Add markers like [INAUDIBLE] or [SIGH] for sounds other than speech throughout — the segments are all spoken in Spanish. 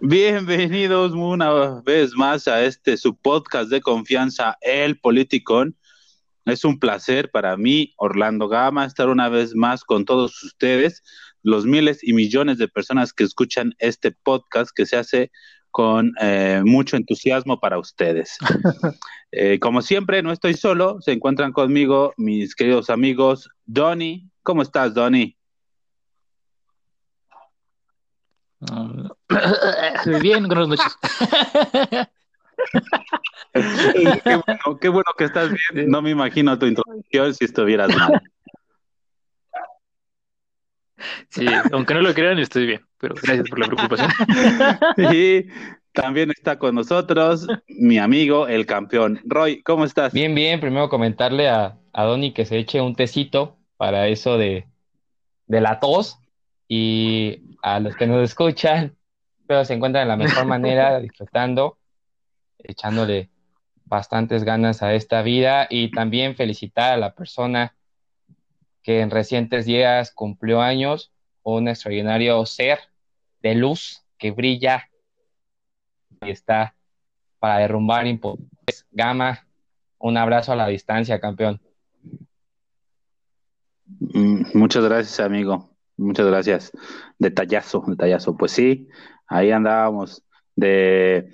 Bienvenidos una vez más a este su podcast de confianza, El Politicón. Es un placer para mí, Orlando Gama, estar una vez más con todos ustedes, los miles y millones de personas que escuchan este podcast que se hace con eh, mucho entusiasmo para ustedes. [LAUGHS] Eh, como siempre, no estoy solo, se encuentran conmigo mis queridos amigos. Donny, ¿cómo estás, Donny? Bien, buenas noches. qué, bueno, que estás bien. No me imagino tu introducción si estuvieras mal. Sí, aunque no lo crean, estoy bien, pero gracias por la preocupación. Y también está con nosotros mi amigo, el campeón. Roy, ¿cómo estás? Bien, bien. Primero comentarle a, a Donny que se eche un tecito para eso de, de la tos y a los que nos escuchan, pero se encuentran de la mejor [LAUGHS] manera, disfrutando, echándole bastantes ganas a esta vida y también felicitar a la persona que en recientes días cumplió años, un extraordinario ser de luz que brilla y está para derrumbar impotentes. Gama, un abrazo a la distancia, campeón. Mm, muchas gracias, amigo. Muchas gracias. Detallazo, detallazo. Pues sí, ahí andábamos de,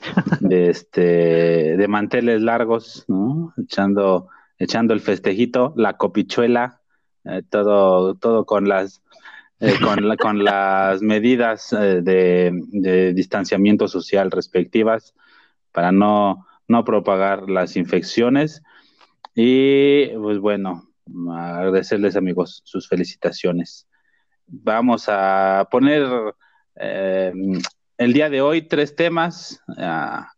este de manteles largos, ¿no? Echando, echando el festejito, la copichuela, eh, todo, todo con las eh, con, con las medidas eh, de, de, distanciamiento social respectivas para no, no propagar las infecciones. Y pues bueno, agradecerles amigos sus felicitaciones vamos a poner eh, el día de hoy tres temas a,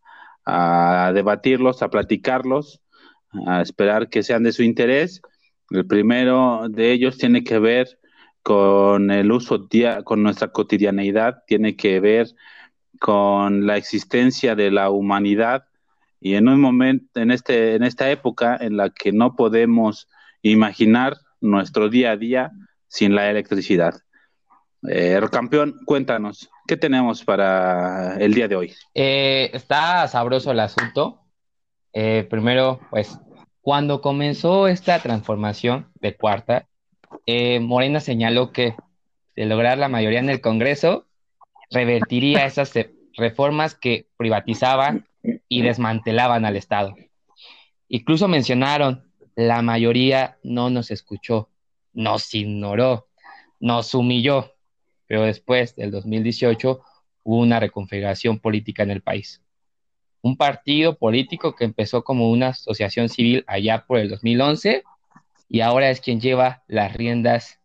debatirlos, a platicarlos, a esperar que sean de su interés. El primero de ellos tiene que ver con el uso día, con nuestra cotidianeidad, tiene que ver con la existencia de la humanidad y en un momento, en este, en esta época en la que no podemos imaginar nuestro día a día sin la electricidad. Eh, campeón, cuéntanos, ¿qué tenemos para el día de hoy? Eh, está sabroso el asunto. Eh, primero, pues, cuando comenzó esta transformación de cuarta, eh, Morena señaló que de lograr la mayoría en el Congreso, revertiría esas reformas que privatizaban y desmantelaban al Estado. Incluso mencionaron, la mayoría no nos escuchó, nos ignoró, nos humilló pero después del 2018 hubo una reconfiguración política en el país. Un partido político que empezó como una asociación civil allá por el 2011 y ahora es quien lleva las riendas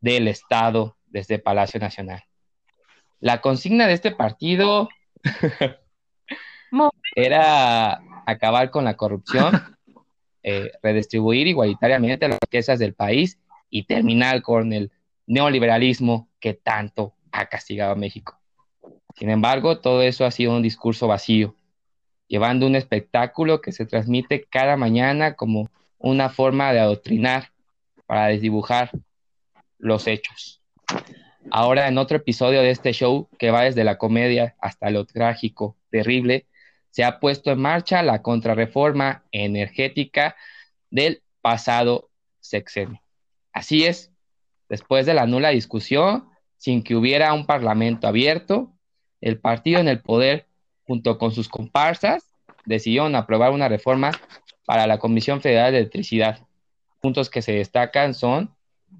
del Estado desde Palacio Nacional. La consigna de este partido [LAUGHS] era acabar con la corrupción, eh, redistribuir igualitariamente las riquezas del país y terminar con el neoliberalismo que tanto ha castigado a México. Sin embargo, todo eso ha sido un discurso vacío, llevando un espectáculo que se transmite cada mañana como una forma de adoctrinar para desdibujar los hechos. Ahora, en otro episodio de este show, que va desde la comedia hasta lo trágico, terrible, se ha puesto en marcha la contrarreforma energética del pasado sexenio. Así es, Después de la nula discusión, sin que hubiera un parlamento abierto, el partido en el poder, junto con sus comparsas, decidieron aprobar una reforma para la Comisión Federal de Electricidad. Puntos que se destacan son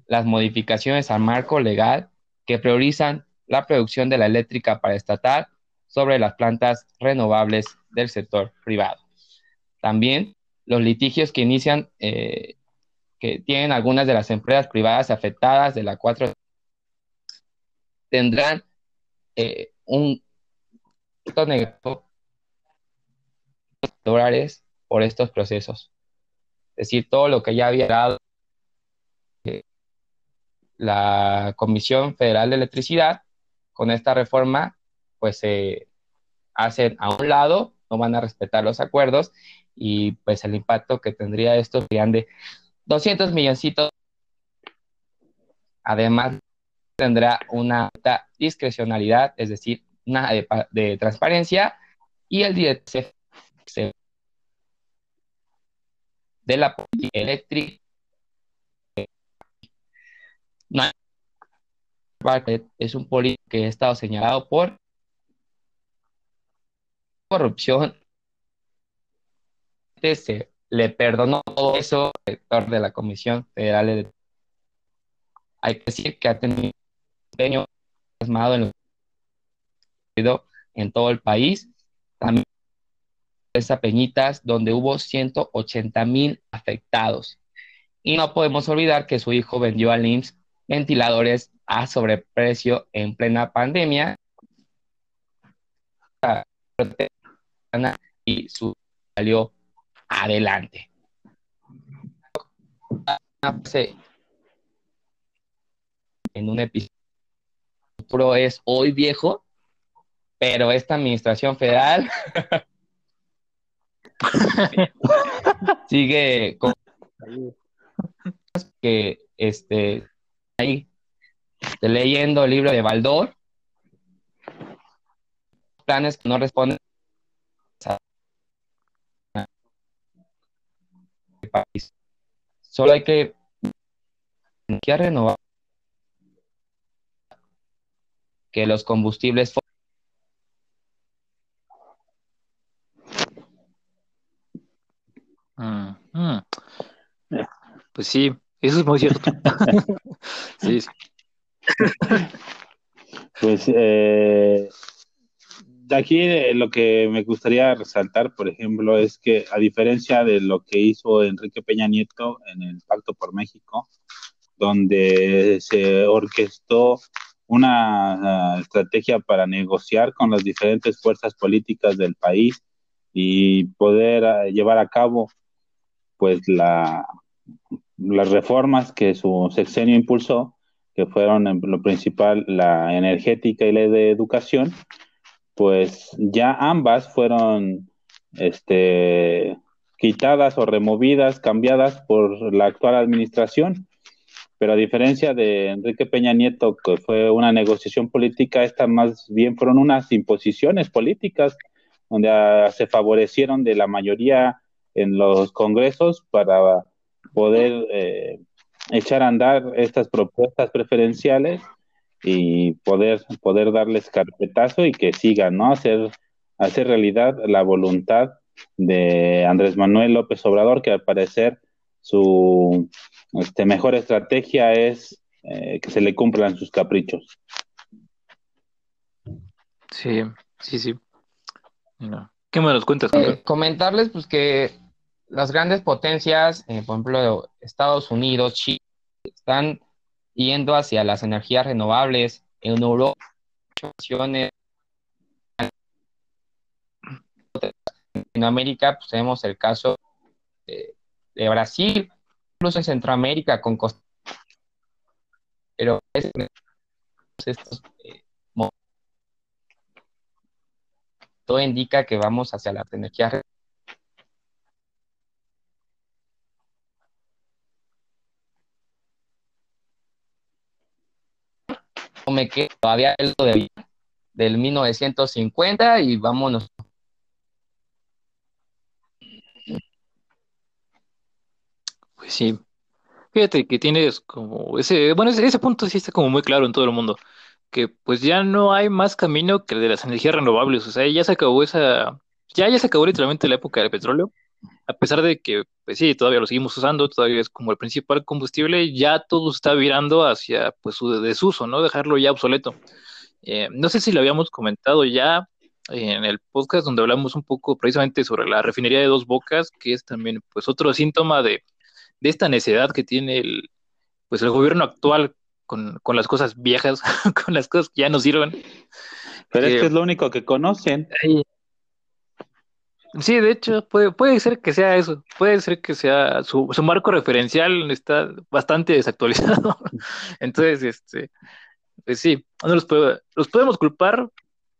las modificaciones al marco legal que priorizan la producción de la eléctrica para estatal sobre las plantas renovables del sector privado. También los litigios que inician eh, que tienen algunas de las empresas privadas afectadas de la 4 tendrán eh, un negativo dólares por estos procesos. Es decir, todo lo que ya había dado eh, la Comisión Federal de Electricidad con esta reforma, pues se hacen a un lado, no van a respetar los acuerdos y pues el impacto que tendría esto serían de 200 milloncitos. Además, tendrá una alta discrecionalidad, es decir, nada de, transparencia y el director de la política eléctrica es un político que ha estado señalado por corrupción. Se le perdonó todo eso al director de la Comisión Federal de... Hay que decir que ha tenido en, todo el país. También esa Peñitas, donde hubo 180 mil afectados. Y no podemos olvidar que su hijo vendió al IMSS ventiladores a sobreprecio en plena pandemia y su salió adelante. En un episodio es hoy viejo, pero esta administración federal [LAUGHS] sigue con que este ahí leyendo el libro de Baldor planes que no responden país. Solo hay que renovar que los combustibles mm, mm. Pues sí, eso es muy cierto. [LAUGHS] sí, sí. Pues eh, aquí eh, lo que me gustaría resaltar, por ejemplo, es que a diferencia de lo que hizo Enrique Peña Nieto en el Pacto por México, donde se orquestó una ah, estrategia para negociar con las diferentes fuerzas políticas del país y poder ah, llevar a cabo pues la, las reformas que su sexenio impulsó, que fueron lo principal la energética y la de educación, pues ya ambas fueron este, quitadas o removidas, cambiadas por la actual administración. Pero a diferencia de Enrique Peña Nieto, que fue una negociación política, estas más bien fueron unas imposiciones políticas, donde ah, se favorecieron de la mayoría en los congresos para poder eh, echar a andar estas propuestas preferenciales y poder, poder darles carpetazo y que sigan, ¿no? Hacer, hacer realidad la voluntad de Andrés Manuel López Obrador, que al parecer su este, mejor estrategia es eh, que se le cumplan sus caprichos. Sí, sí, sí. ¿Qué me los cuentas? Eh, comentarles pues que las grandes potencias, eh, por ejemplo, Estados Unidos, Chile, están yendo hacia las energías renovables. En Europa, en Latinoamérica, pues tenemos el caso de, Brasil, incluso en Centroamérica con Costa pero estos, eh, todo indica que vamos hacia las energías me quedo todavía de del 1950 y vámonos. Sí. Fíjate que tienes como ese, bueno, ese, punto sí está como muy claro en todo el mundo, que pues ya no hay más camino que el de las energías renovables, o sea, ya se acabó esa, ya, ya se acabó literalmente la época del petróleo, a pesar de que, pues sí, todavía lo seguimos usando, todavía es como el principal combustible, ya todo está virando hacia pues su desuso, ¿no? Dejarlo ya obsoleto. Eh, no sé si lo habíamos comentado ya en el podcast donde hablamos un poco precisamente sobre la refinería de dos bocas, que es también pues otro síntoma de, esta necedad que tiene el, pues el gobierno actual con, las cosas viejas, [LAUGHS] con las cosas que ya no sirven. Pero es que es lo único que conocen. Sí, de hecho, puede, puede ser que sea eso, puede ser que sea su, su marco referencial está bastante desactualizado. [LAUGHS] Entonces, este, pues sí, no los, los podemos culpar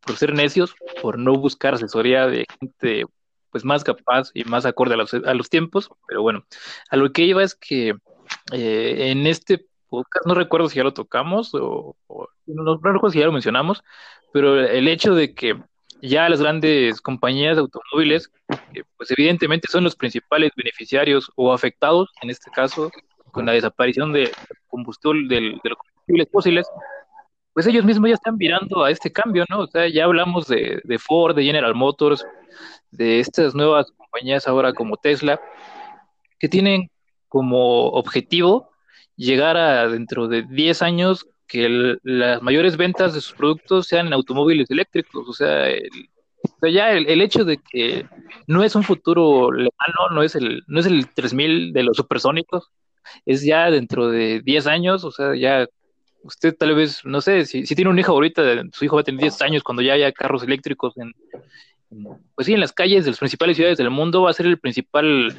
por ser necios, por no buscar asesoría de gente pues más capaz y más acorde a los, a los tiempos, pero bueno, a lo que iba es que eh, en este podcast, no recuerdo si ya lo tocamos o, no, recuerdo si ya lo mencionamos, pero el hecho de que ya las grandes compañías de automóviles, pues evidentemente son los principales beneficiarios o afectados, en este caso, con la desaparición de combustible, de los combustibles fósiles, pues ellos mismos ya están virando a este cambio, ¿no? O sea, ya hablamos de, Ford, de General Motors, de estas nuevas compañías ahora como Tesla, que tienen como objetivo llegar a dentro de 10 años que las mayores ventas de sus productos sean en automóviles eléctricos. O sea, ya el, hecho de que no es un futuro lejano, no es el, no es el 3000 de los supersónicos, es ya dentro de 10 años, o sea, ya usted tal vez, no sé, si, tiene un hijo ahorita, su hijo va a tener 10 años cuando ya haya carros eléctricos en, pues sí, en las calles de las principales ciudades del mundo va a ser el principal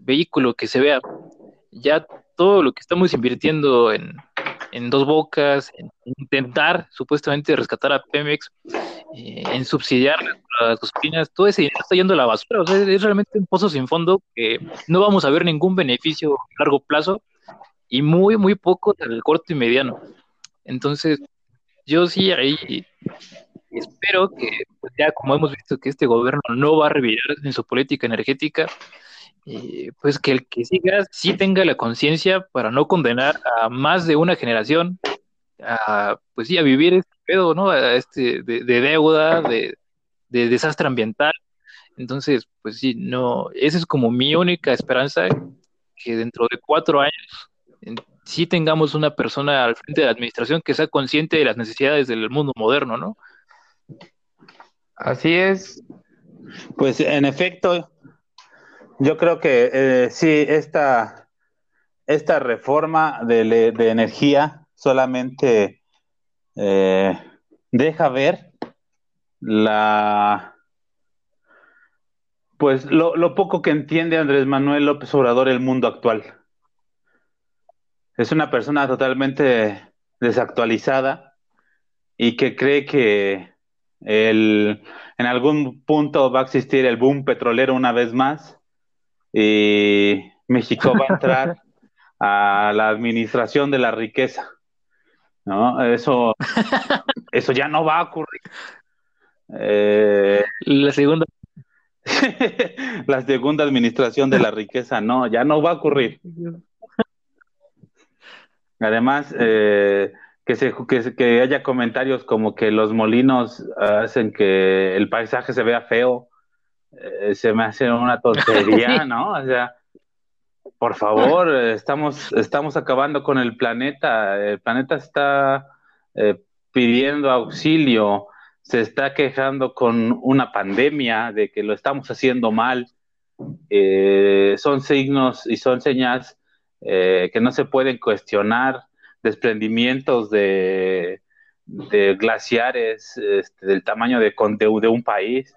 vehículo que se vea. Ya todo lo que estamos invirtiendo en, dos bocas, en intentar supuestamente rescatar a Pemex, eh, en subsidiar las cocinas, todo ese dinero está yendo a la basura. O sea, es realmente un pozo sin fondo que no vamos a ver ningún beneficio a largo plazo y muy, muy poco el corto y mediano. Entonces, yo sí ahí espero que, pues, ya como hemos visto que este gobierno no va a revirar en su política energética, eh, pues que el que siga sí tenga la conciencia para no condenar a más de una generación a, pues sí, a vivir este pedo, ¿no? A este, de, deuda, de, desastre ambiental. Entonces, pues sí, no, esa es como mi única esperanza, que dentro de cuatro años sí tengamos una persona al frente de la administración que sea consciente de las necesidades del mundo moderno, ¿no? Así es. Pues en efecto, yo creo que eh, sí, esta, esta reforma de, energía solamente eh, deja ver la pues lo, lo, poco que entiende Andrés Manuel López Obrador el mundo actual. Es una persona totalmente desactualizada y que cree que el, en algún punto va a existir el boom petrolero una vez más y México va a entrar [LAUGHS] a la administración de la riqueza. ¿no? Eso, [LAUGHS] eso ya no va a ocurrir. Eh, la segunda. [LAUGHS] la segunda administración de la riqueza, no, ya no va a ocurrir. Además, eh, que, se, que, haya comentarios como que los molinos hacen que el paisaje se vea feo, eh, se me hace una tontería, [LAUGHS] ¿no? O sea, por favor, [LAUGHS] estamos, estamos acabando con el planeta, el planeta está eh, pidiendo auxilio, se está quejando con una pandemia de que lo estamos haciendo mal. Eh, son signos y son señas que no se pueden cuestionar desprendimientos de, glaciares este, del tamaño de, de, un país.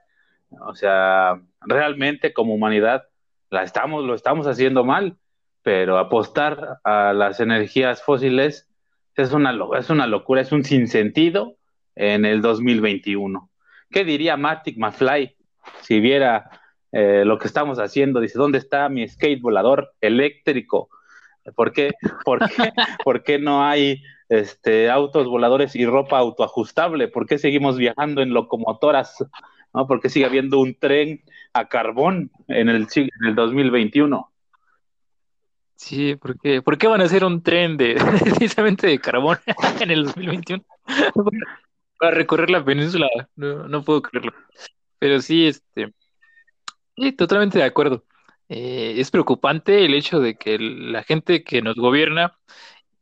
O sea, realmente como humanidad la estamos, lo estamos haciendo mal, pero apostar a las energías fósiles es una, es una locura, es un sinsentido en el 2021. ¿Qué diría Matic McFly si viera eh, lo que estamos haciendo? Dice, ¿dónde está mi skate volador eléctrico? ¿Por qué, [LAUGHS] por qué, no hay este, autos voladores y ropa autoajustable? ¿Por qué seguimos viajando en locomotoras? ¿no? ¿Por qué sigue habiendo un tren a carbón en el, en el 2021? Sí, porque ¿por qué van a hacer un tren de [LAUGHS] precisamente de carbón [LAUGHS] en el 2021? Para recorrer la península, no, no puedo creerlo. Pero sí, este, sí, totalmente de acuerdo. Eh, es preocupante el hecho de que la gente que nos gobierna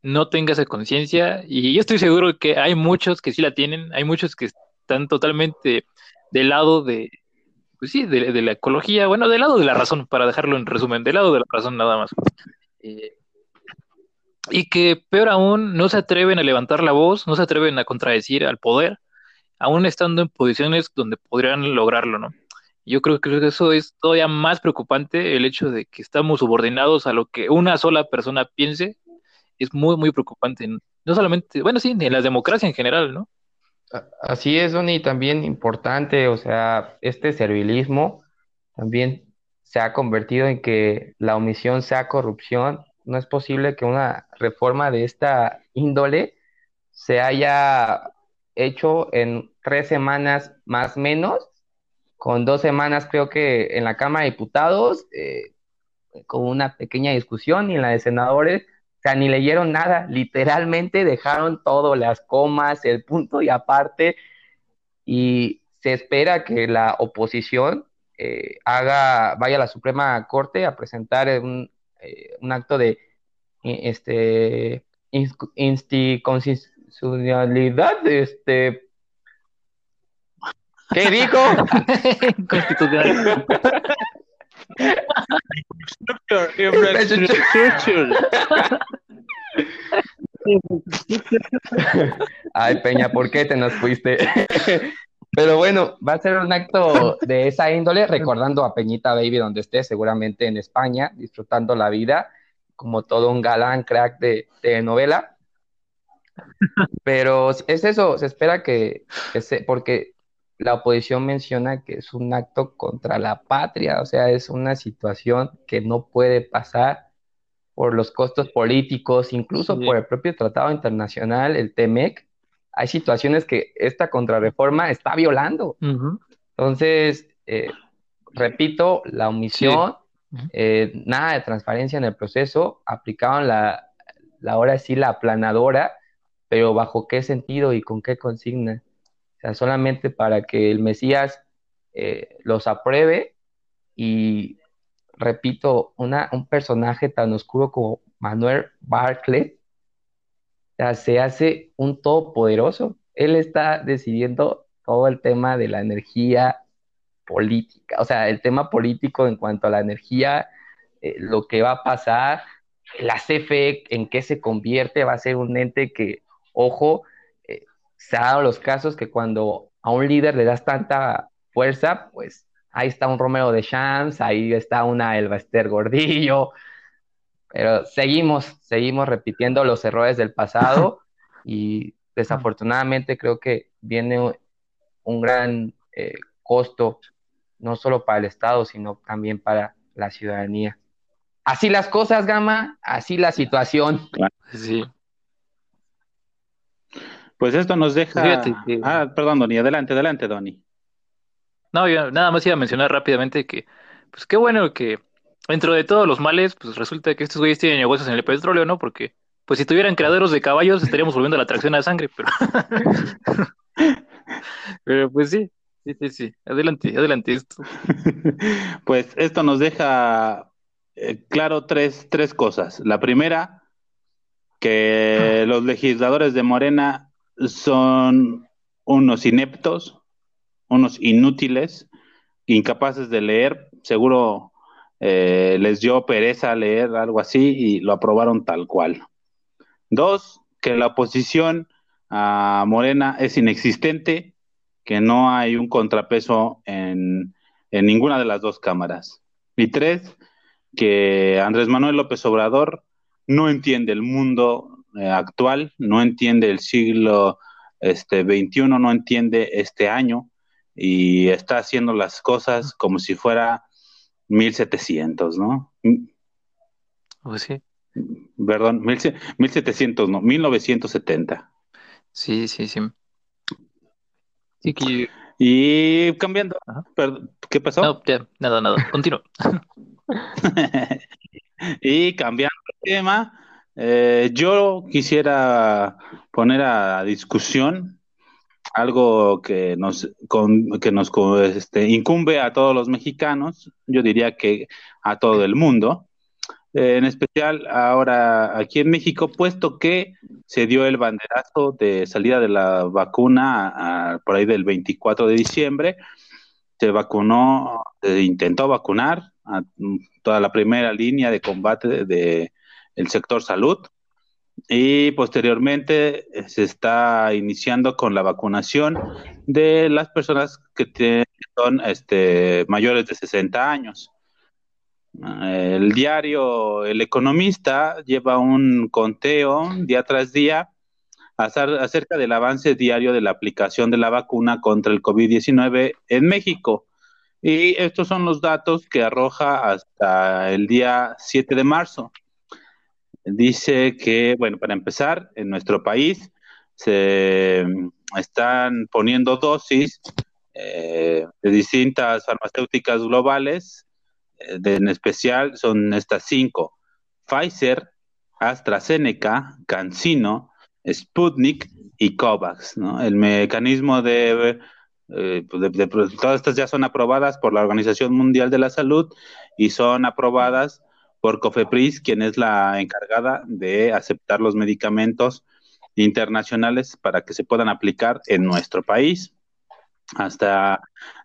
no tenga esa conciencia y yo estoy seguro que hay muchos que sí la tienen, hay muchos que están totalmente del lado de, pues sí, de, la ecología, bueno, del lado de la razón, para dejarlo en resumen, del lado de la razón nada más. Eh, y que peor aún, no se atreven a levantar la voz, no se atreven a contradecir al poder, aún estando en posiciones donde podrían lograrlo, ¿no? Yo creo que eso es todavía más preocupante, el hecho de que estamos subordinados a lo que una sola persona piense, es muy, muy preocupante. No solamente, bueno, sí, en la democracia en general, ¿no? Así es, Donny, también importante, o sea, este servilismo también se ha convertido en que la omisión sea corrupción no es posible que una reforma de esta índole se haya hecho en tres semanas más menos, con dos semanas creo que en la Cámara de Diputados, eh, con una pequeña discusión y en la de senadores, o sea, ni leyeron nada, literalmente dejaron todo, las comas, el punto y aparte, y se espera que la oposición eh, haga, vaya a la Suprema Corte a presentar un, eh, un acto de este, inconstitucionalidad, este, ¿qué dijo? [LAUGHS] Constitucional. Ay, Peña, ¿por qué te nos fuiste? Pero bueno, va a ser un acto de esa índole, recordando a Peñita Baby donde esté, seguramente en España, disfrutando la vida, como todo un galán crack de, novela. Pero es eso, se espera que, que se, porque la oposición menciona que es un acto contra la patria, o sea, es una situación que no puede pasar por los costos políticos, incluso por el propio tratado internacional, el TEMEC, hay situaciones que esta contrarreforma está violando. Entonces, eh, repito, la omisión, eh, nada de transparencia en el proceso, aplicaban la, la hora sí la aplanadora, pero bajo qué sentido y con qué consigna. Solamente para que el Mesías eh, los apruebe y, repito, una, un personaje tan oscuro como Manuel Barclay se hace un todopoderoso. Él está decidiendo todo el tema de la energía política, o sea, el tema político en cuanto a la energía, eh, lo que va a pasar, la CFE, en qué se convierte, va a ser un ente que, ojo, se ha dado los casos que cuando a un líder le das tanta fuerza, pues ahí está un Romero de Champs, ahí está una Elba Ester Gordillo, pero seguimos, seguimos repitiendo los errores del pasado [LAUGHS] y desafortunadamente creo que viene un gran eh, costo, no solo para el Estado, sino también para la ciudadanía. Así las cosas, Gama, así la situación. Sí. Pues esto nos deja. Ah, perdón, Doni, adelante, adelante, Doni. No, yo nada más iba a mencionar rápidamente que, pues qué bueno que dentro de todos los males, pues resulta que estos güeyes tienen negocios en el petróleo, ¿no? Porque, pues si tuvieran criaderos de caballos, estaríamos volviendo a la tracción a sangre, pero. [LAUGHS] pero pues sí, sí, sí, sí. Adelante, adelante esto. [LAUGHS] pues esto nos deja eh, claro tres, tres cosas. La primera, que los legisladores de Morena son unos ineptos, unos inútiles, incapaces de leer. Seguro eh, les dio pereza leer algo así y lo aprobaron tal cual. Dos, que la oposición a Morena es inexistente, que no hay un contrapeso en, ninguna de las dos cámaras. Y tres, que Andrés Manuel López Obrador no entiende el mundo eh, actual, no entiende el siglo este, 21, no entiende este año y está haciendo las cosas como si fuera 1700, ¿no? Pues sí. Perdón, 1700, no, 1970. Sí, sí, sí. Y cambiando, ¿qué pasó? No, ya, nada, nada, continúo. [LAUGHS] y cambiando el tema, eh, yo quisiera poner a discusión algo que nos, que nos este, incumbe a todos los mexicanos, yo diría que a todo el mundo, eh, en especial ahora aquí en México, puesto que se dio el banderazo de salida de la vacuna por ahí del 24 de diciembre, se vacunó, se intentó vacunar a toda la primera línea de combate del el sector salud, y posteriormente eh, se está iniciando con la vacunación de las personas que son este, mayores de 60 años. El diario El Economista lleva un conteo día tras día acerca del avance diario de la aplicación de la vacuna contra el COVID-19 en México. Y estos son los datos que arroja hasta el día 7 de marzo. Dice que, bueno, para empezar, en nuestro país se están poniendo dosis eh, de distintas farmacéuticas globales, eh, en especial son estas cinco, Pfizer, AstraZeneca, CanSino, Sputnik y COVAX. El mecanismo de, eh, pues de, todas estas ya son aprobadas por la Organización Mundial de la Salud y son aprobadas por COFEPRIS, quien es la encargada de aceptar los medicamentos internacionales para que se puedan aplicar en nuestro país. Hasta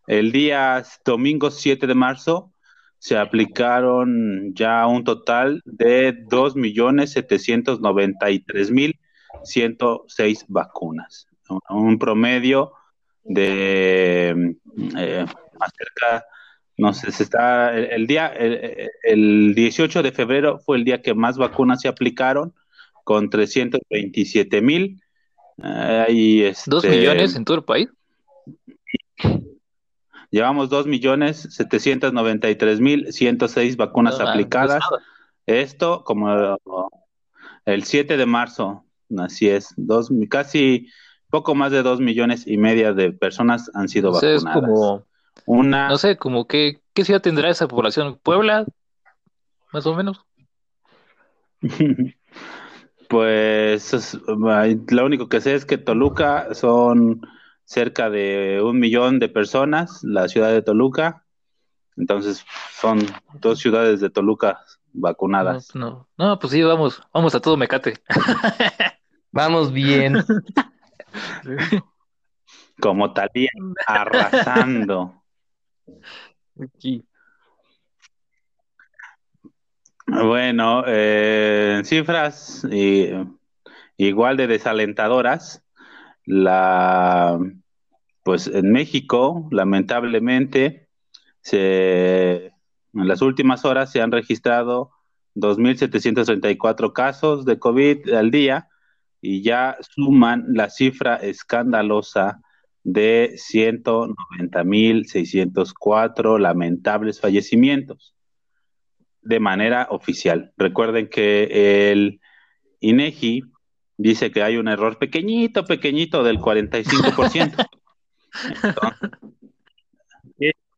el día domingo 7 de marzo se aplicaron ya un total de 2.793.106 vacunas, un promedio de eh, más cerca, no sé, se está, el, día, el, 18 de febrero fue el día que más vacunas se aplicaron, con 327 mil. Eh, ¿Dos este, millones en todo el país? Llevamos 2 millones 793 mil 106 vacunas aplicadas. Esto como el 7 de marzo, así es, dos, casi poco más de 2 millones y media de personas han sido vacunadas. como, Una... No sé, como que, ¿qué ciudad tendrá esa población? ¿Puebla? Más o menos. [LAUGHS] pues lo único que sé es que Toluca son cerca de un millón de personas, la ciudad de Toluca. Entonces son dos ciudades de Toluca vacunadas. No, no, pues sí, vamos, vamos a todo mecate. [LAUGHS] vamos bien. [LAUGHS] Como Talía, arrasando. Bueno, eh, cifras igual de desalentadoras. La, pues en México, lamentablemente, se, en las últimas horas se han registrado 2.734 casos de COVID al día y ya suman la cifra escandalosa de 190.604 lamentables fallecimientos de manera oficial. Recuerden que el INEGI dice que hay un error pequeñito, pequeñito del 45%. [LAUGHS]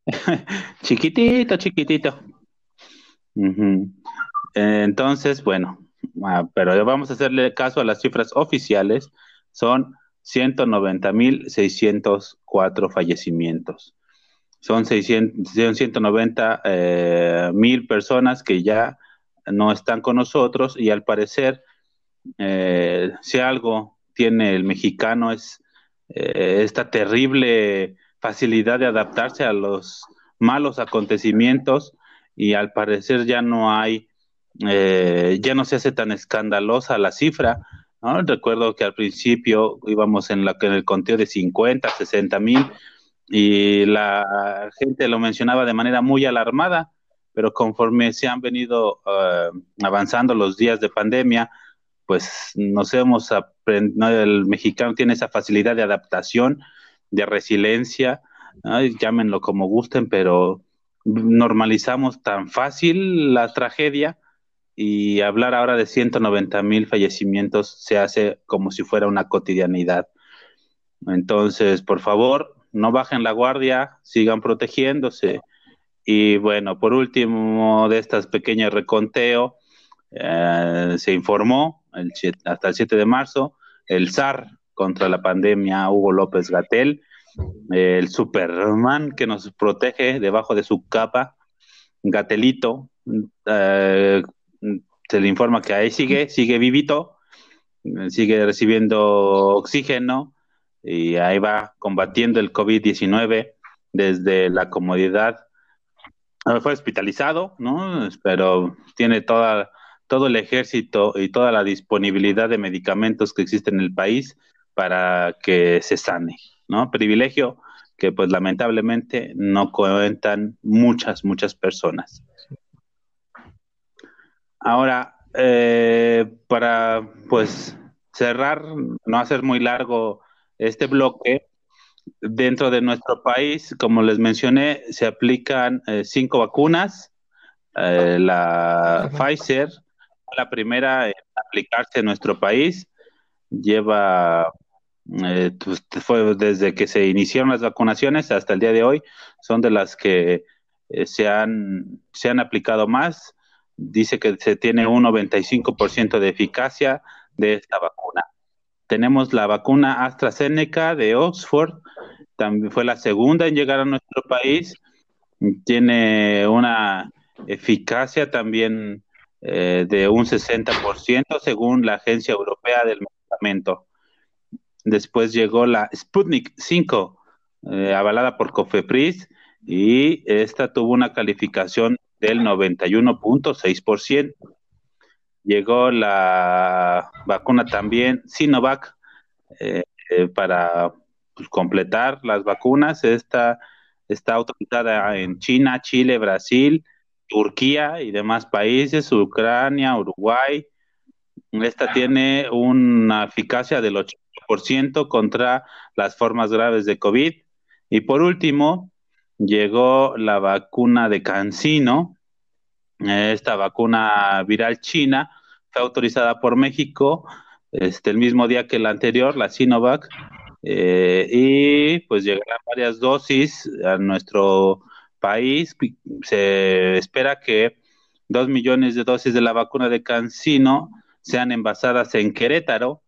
[LAUGHS] chiquitito, chiquitito. Entonces, bueno, ah, pero vamos a hacerle caso a las cifras oficiales. Son 190.604 fallecimientos. Son, 600, 190 eh, mil personas que ya no están con nosotros y al parecer eh, si algo tiene el mexicano es eh, esta terrible facilidad de adaptarse a los malos acontecimientos y al parecer ya no hay, ya no se hace tan escandalosa la cifra. Recuerdo que al principio íbamos en, la, en el conteo de 50, 60 mil y la gente lo mencionaba de manera muy alarmada, pero conforme se han venido avanzando los días de pandemia, pues nos hemos aprendido, el mexicano tiene esa facilidad de adaptación, de resiliencia, llámenlo como gusten, pero normalizamos tan fácil la tragedia y hablar ahora de 190 mil fallecimientos se hace como si fuera una cotidianidad. Entonces, por favor, no bajen la guardia, sigan protegiéndose. Y bueno, por último, de estas pequeñas reconteo, eh, se informó hasta el 7 de marzo, el zar contra la pandemia, Hugo López Gatel, el Superman que nos protege debajo de su capa, Gatelito, eh, se le informa que ahí sigue, sigue vivito, sigue recibiendo oxígeno y ahí va combatiendo el COVID-19 desde la comodidad. Fue hospitalizado, ¿no? Pero tiene toda todo el ejército y toda la disponibilidad de medicamentos que existe en el país para que se sane, ¿no? Privilegio que pues lamentablemente no cuentan muchas, muchas personas. Ahora, eh, para pues cerrar, no hacer muy largo este bloque, dentro de nuestro país, como les mencioné, se aplican eh, cinco vacunas, eh, la Pfizer, la primera en aplicarse en nuestro país. Lleva, eh, pues, fue desde que se iniciaron las vacunaciones hasta el día de hoy, son de las que se, han, se han aplicado más. Dice que se tiene un 95% de eficacia de esta vacuna. Tenemos la vacuna AstraZeneca de Oxford, también fue la segunda en llegar a nuestro país. Tiene una eficacia también eh, de un 60% según la Agencia Europea del Medicamento. Después llegó la Sputnik 5, eh, avalada por Cofepris, y esta tuvo una calificación del 91.6%. Llegó la vacuna también Sinovac eh, para pues, completar las vacunas. Esta está autorizada en China, Chile, Brasil, Turquía y demás países, Ucrania, Uruguay. Esta tiene una eficacia del 80% contra las formas graves de COVID. Y por último, llegó la vacuna de Cancino. Esta vacuna viral china fue autorizada por México este, el mismo día que la anterior, la Sinovac, eh, y pues llegarán varias dosis a nuestro país. Se espera que dos millones de dosis de la vacuna de Cancino sean envasadas en Querétaro,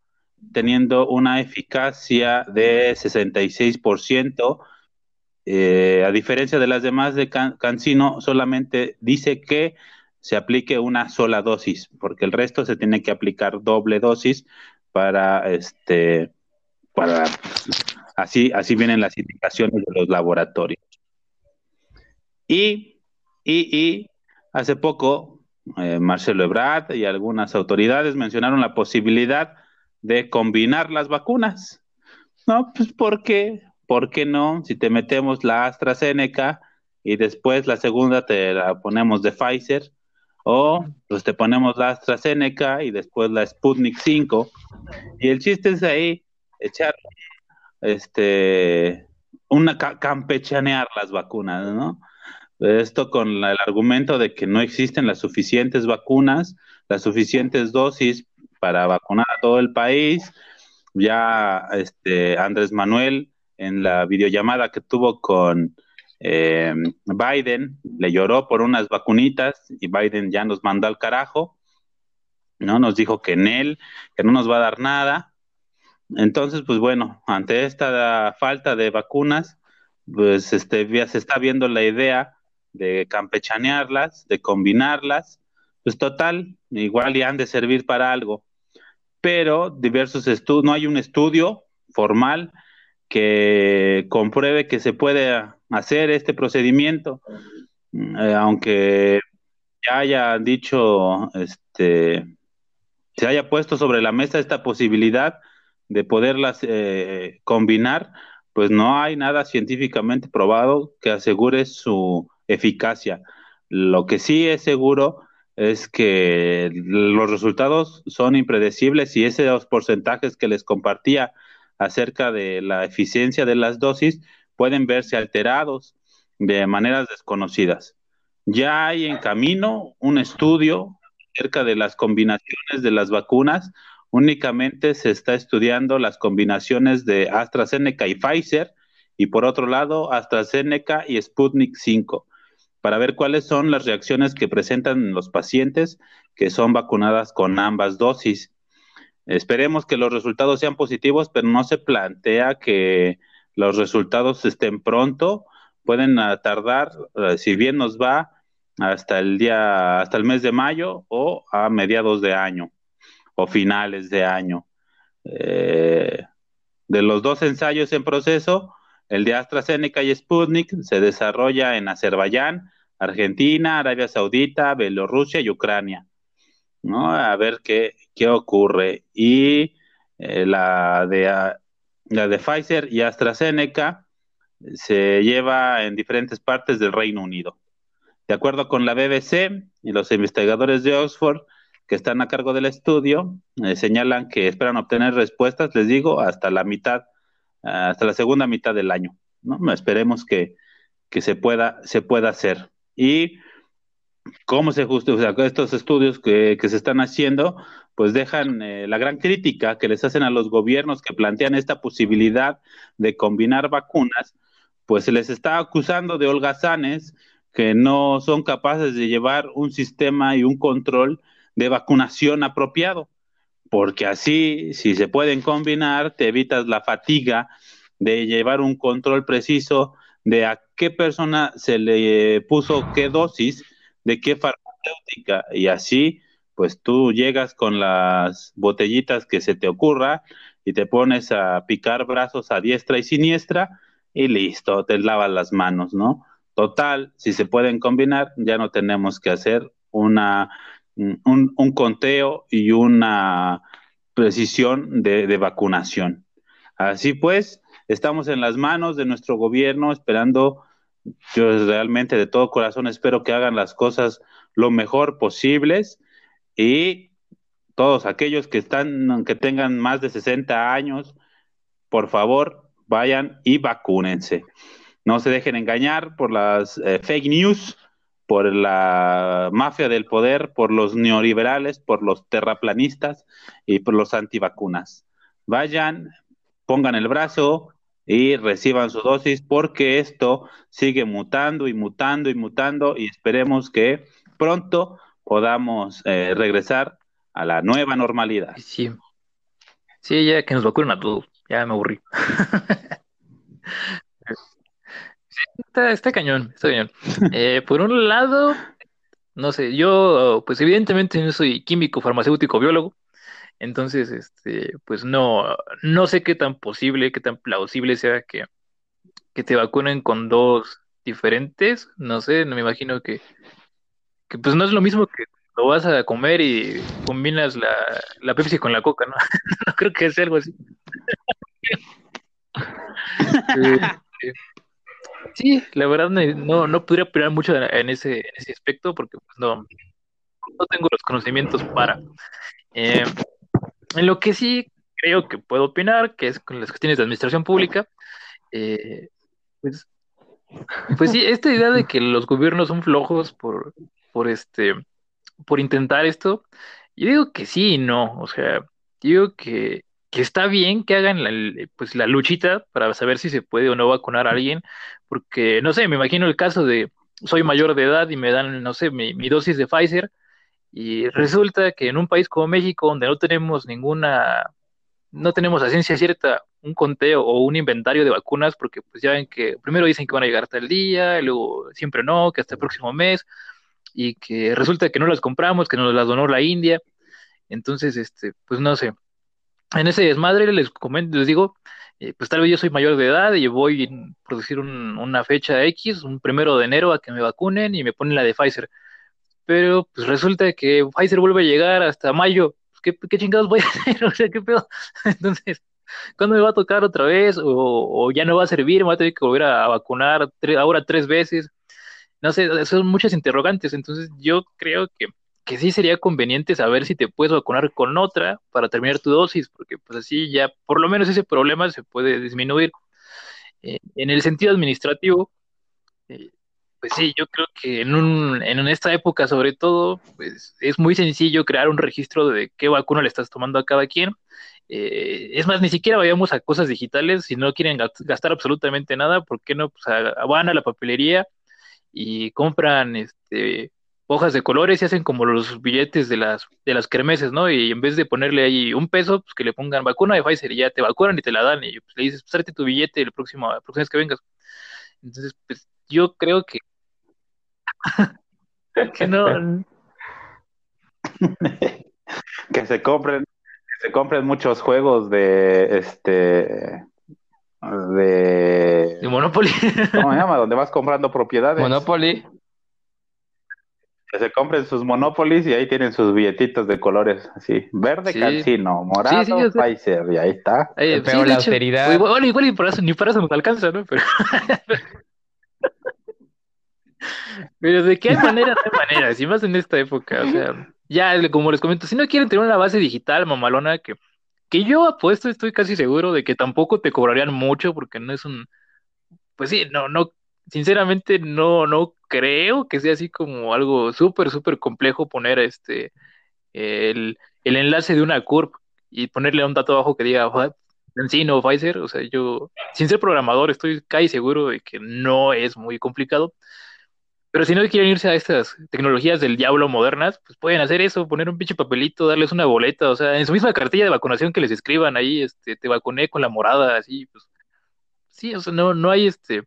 teniendo una eficacia de 66%. Eh, a diferencia de las demás de Cancino, solamente dice que se aplique una sola dosis, porque el resto se tiene que aplicar doble dosis para este para así así vienen las indicaciones de los laboratorios. Y, y, hace poco, eh, Marcelo Ebrard y algunas autoridades mencionaron la posibilidad de combinar las vacunas. No, pues ¿por qué? ¿Por qué no? Si te metemos la AstraZeneca y después la segunda te la ponemos de Pfizer, o pues te ponemos la AstraZeneca y después la Sputnik 5. Y el chiste es ahí echar este una campechanear las vacunas, ¿no? Esto con el argumento de que no existen las suficientes vacunas, las suficientes dosis para vacunar a todo el país. Ya este, Andrés Manuel en la videollamada que tuvo con eh, Biden le lloró por unas vacunitas y Biden ya nos mandó al carajo, ¿no? Nos dijo que en él, que no nos va a dar nada. Entonces, pues bueno, ante esta falta de vacunas, pues este, ya se está viendo la idea de campechanearlas, de combinarlas, pues total, igual ya han de servir para algo. Pero diversos estudios, no hay un estudio formal que compruebe que se puede hacer este procedimiento, eh, aunque ya haya dicho, este, se haya puesto sobre la mesa esta posibilidad de poderlas eh, combinar, pues no hay nada científicamente probado que asegure su eficacia. Lo que sí es seguro es que los resultados son impredecibles y esos porcentajes que les compartía acerca de la eficiencia de las dosis pueden verse alterados de maneras desconocidas. Ya hay en camino un estudio acerca de las combinaciones de las vacunas. Únicamente se está estudiando las combinaciones de AstraZeneca y Pfizer y por otro lado AstraZeneca y Sputnik 5 para ver cuáles son las reacciones que presentan los pacientes que son vacunadas con ambas dosis. Esperemos que los resultados sean positivos, pero no se plantea que los resultados estén pronto. Pueden tardar, eh, si bien nos va, hasta el día, hasta el mes de mayo o a mediados de año o finales de año. Eh, de los dos ensayos en proceso, el de AstraZeneca y Sputnik se desarrolla en Azerbaiyán, Argentina, Arabia Saudita, Bielorrusia y Ucrania. ¿No? A ver qué, qué ocurre. Y eh, la, de, la de Pfizer y AstraZeneca se lleva en diferentes partes del Reino Unido. De acuerdo con la BBC y los investigadores de Oxford que están a cargo del estudio, eh, señalan que esperan obtener respuestas, les digo, hasta la mitad, hasta la segunda mitad del año. ¿no? Esperemos que, que se, pueda, se pueda hacer. Y cómo se justifica estos estudios que, se están haciendo, pues dejan eh, la gran crítica que les hacen a los gobiernos que plantean esta posibilidad de combinar vacunas, pues se les está acusando de holgazanes que no son capaces de llevar un sistema y un control de vacunación apropiado, porque así, si se pueden combinar, te evitas la fatiga de llevar un control preciso de a qué persona se le puso qué dosis, de qué farmacéutica, y así, pues tú llegas con las botellitas que se te ocurra y te pones a picar brazos a diestra y siniestra y listo, te lavas las manos, ¿no? Total, si se pueden combinar, ya no tenemos que hacer una, un, conteo y una precisión de vacunación. Así pues, estamos en las manos de nuestro gobierno esperando, yo realmente de todo corazón espero que hagan las cosas lo mejor posibles y todos aquellos que están, que tengan más de 60 años, por favor, vayan y vacúnense. No se dejen engañar por las eh, fake news, por la mafia del poder, por los neoliberales, por los terraplanistas y por los antivacunas. Vayan, pongan el brazo y reciban su dosis porque esto sigue mutando y mutando y mutando y esperemos que pronto podamos eh, regresar a la nueva normalidad. Sí, sí, ya que nos vacunen a todos, ya me aburrí. [LAUGHS] está, está, cañón, está cañón. Eh, por un lado, no sé, yo, pues evidentemente no soy químico, farmacéutico, biólogo, entonces, este, pues no, no sé qué tan posible, qué tan plausible sea que, que te vacunen con dos diferentes. No sé, no me imagino que, que pues no es lo mismo que lo vas a comer y combinas la, la Pepsi con la Coca, ¿no? [LAUGHS] no creo que sea algo así. [LAUGHS] sí, la verdad no, no podría opinar mucho en ese, en ese aspecto porque pues no, no tengo los conocimientos para. Eh, en lo que sí creo que puedo opinar, que es con las cuestiones de administración pública, eh, pues, pues sí, esta idea de que los gobiernos son flojos por, por este, por intentar esto, yo digo que sí y no, o sea, digo que, que está bien que hagan la, pues la luchita para saber si se puede o no vacunar a alguien, porque no sé, me imagino el caso de soy mayor de edad y me dan, no sé, mi, mi dosis de Pfizer y resulta que en un país como México, donde no tenemos ninguna, no tenemos a ciencia cierta un conteo o un inventario de vacunas, porque pues ya ven que primero dicen que van a llegar hasta el día, luego siempre no, que hasta el próximo mes, y que resulta que no las compramos, que nos las donó la India. Entonces, este, pues no sé. En ese desmadre les comento, les digo, eh, pues tal vez yo soy mayor de edad y voy a producir una fecha X, un primero de enero a que me vacunen y me ponen la de Pfizer pero pues resulta que Pfizer vuelve a llegar hasta mayo. ¿Qué, chingados voy a [LAUGHS] hacer? O sea, ¿qué pedo? [LAUGHS] Entonces, ¿cuándo me va a tocar otra vez? O, ya no va a servir, me voy a tener que volver a, vacunar ahora tres veces. No sé, son muchas interrogantes. Entonces, yo creo que, que sí sería conveniente saber si te puedes vacunar con otra para terminar tu dosis, porque pues así ya por lo menos ese problema se puede disminuir. Eh, en el sentido administrativo, eh, pues sí, yo creo que en, un, en esta época sobre todo, pues es muy sencillo crear un registro de qué vacuna le estás tomando a cada quien. Eh, es más, ni siquiera vayamos a cosas digitales, si no quieren gastar absolutamente nada, ¿por qué no? Pues van a la papelería y compran este, hojas de colores y hacen como los billetes de las, de las kermeses, ¿no? Y en vez de ponerle ahí un peso, pues que le pongan vacuna de Pfizer y ya te vacunan y te la dan y pues, le dices, pues tu billete el próximo, la próxima vez que vengas. Entonces, pues yo creo que [LAUGHS] que no. [LAUGHS] que se compren, que se compren muchos juegos de este de, de Monopoly. [LAUGHS] ¿Cómo se llama? Donde vas comprando propiedades. Monopoly. Que se compren sus Monopolies y ahí tienen sus billetitos de colores así. Verde calcino, morado, Pfizer, y ahí está. pero la austeridad. Igual, igual, y por eso, ni para eso nos alcanza, ¿no? Pero... Pero de qué [LAUGHS] manera, de manera, si más en esta época, o sea, ya como les comento, si no quieren tener una base digital mamalona que, que yo apuesto, estoy casi seguro de que tampoco te cobrarían mucho porque no es un, pues sí, no, no, sinceramente no, no creo que sea así como algo súper, súper complejo poner este el, el enlace de una curve y ponerle un dato abajo que diga Encino Pfizer. O sea, yo, sin ser programador, estoy casi seguro de que no es muy complicado. Pero si no quieren irse a estas tecnologías del diablo modernas, pues pueden hacer eso, poner un pinche papelito, darles una boleta, o sea, en su misma cartilla de vacunación que les escriban ahí, este, te vacuné con la morada, así, pues. Sí, o sea, no, no hay este.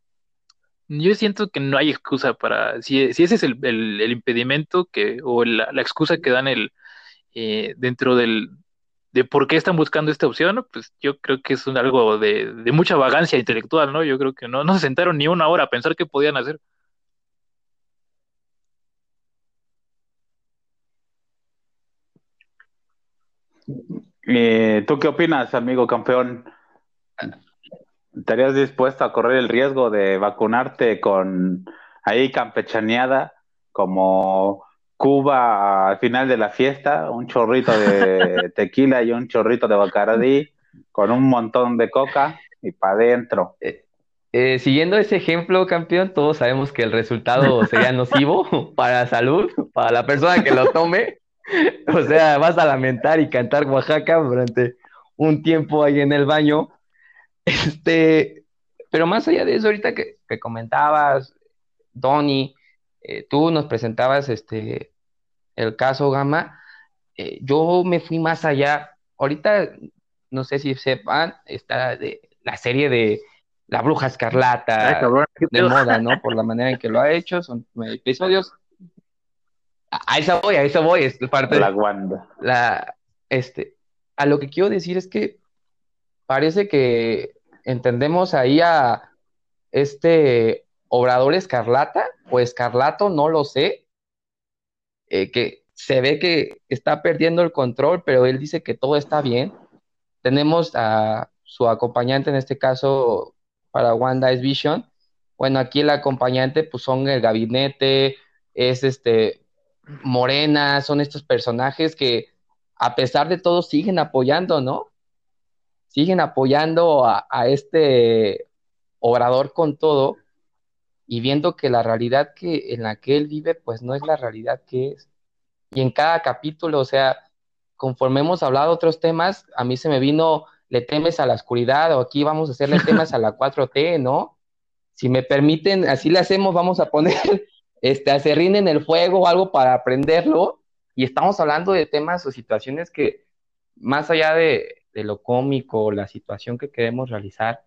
Yo siento que no hay excusa para. Si, si ese es el, el, impedimento que, o la, la, excusa que dan el eh, dentro del, de por qué están buscando esta opción, pues yo creo que es un, algo de, de, mucha vagancia intelectual, ¿no? Yo creo que no, no se sentaron ni una hora a pensar qué podían hacer. Eh, ¿Tú qué opinas, amigo campeón? ¿Estarías dispuesto a correr el riesgo de vacunarte con ahí campechaneada como Cuba al final de la fiesta, un chorrito de [LAUGHS] tequila y un chorrito de Bacardi con un montón de coca y para adentro? Eh, eh, siguiendo ese ejemplo, campeón, todos sabemos que el resultado sería nocivo [LAUGHS] para la salud, para la persona que lo tome. [LAUGHS] O sea, vas a lamentar y cantar Oaxaca durante un tiempo ahí en el baño. Este, pero más allá de eso, ahorita que, comentabas, Donny, eh, tú nos presentabas este, el caso Gama, eh, yo me fui más allá. Ahorita, no sé si sepan, está de, la serie de La Bruja Escarlata de moda, ¿no? [LAUGHS] Por la manera en que lo ha hecho, son episodios a eso voy, a eso voy, es parte de la Wanda. La, este, a lo que quiero decir es que parece que entendemos ahí a este obrador escarlata o escarlato, no lo sé, eh, que se ve que está perdiendo el control, pero él dice que todo está bien. Tenemos a su acompañante, en este caso para Wanda es Vision. Bueno, aquí el acompañante pues son el gabinete, es este Morena, son estos personajes que a pesar de todo siguen apoyando, ¿no? Siguen apoyando a, este obrador con todo y viendo que la realidad que en la que él vive, pues no es la realidad que es. Y en cada capítulo, o sea, conforme hemos hablado otros temas, a mí se me vino, le temes a la oscuridad, o aquí vamos a hacerle temas a la 4T, ¿no? Si me permiten, así le hacemos, vamos a poner este, acerrín en el fuego o algo para aprenderlo. Y estamos hablando de temas o situaciones que, más allá de, de lo cómico, la situación que queremos realizar,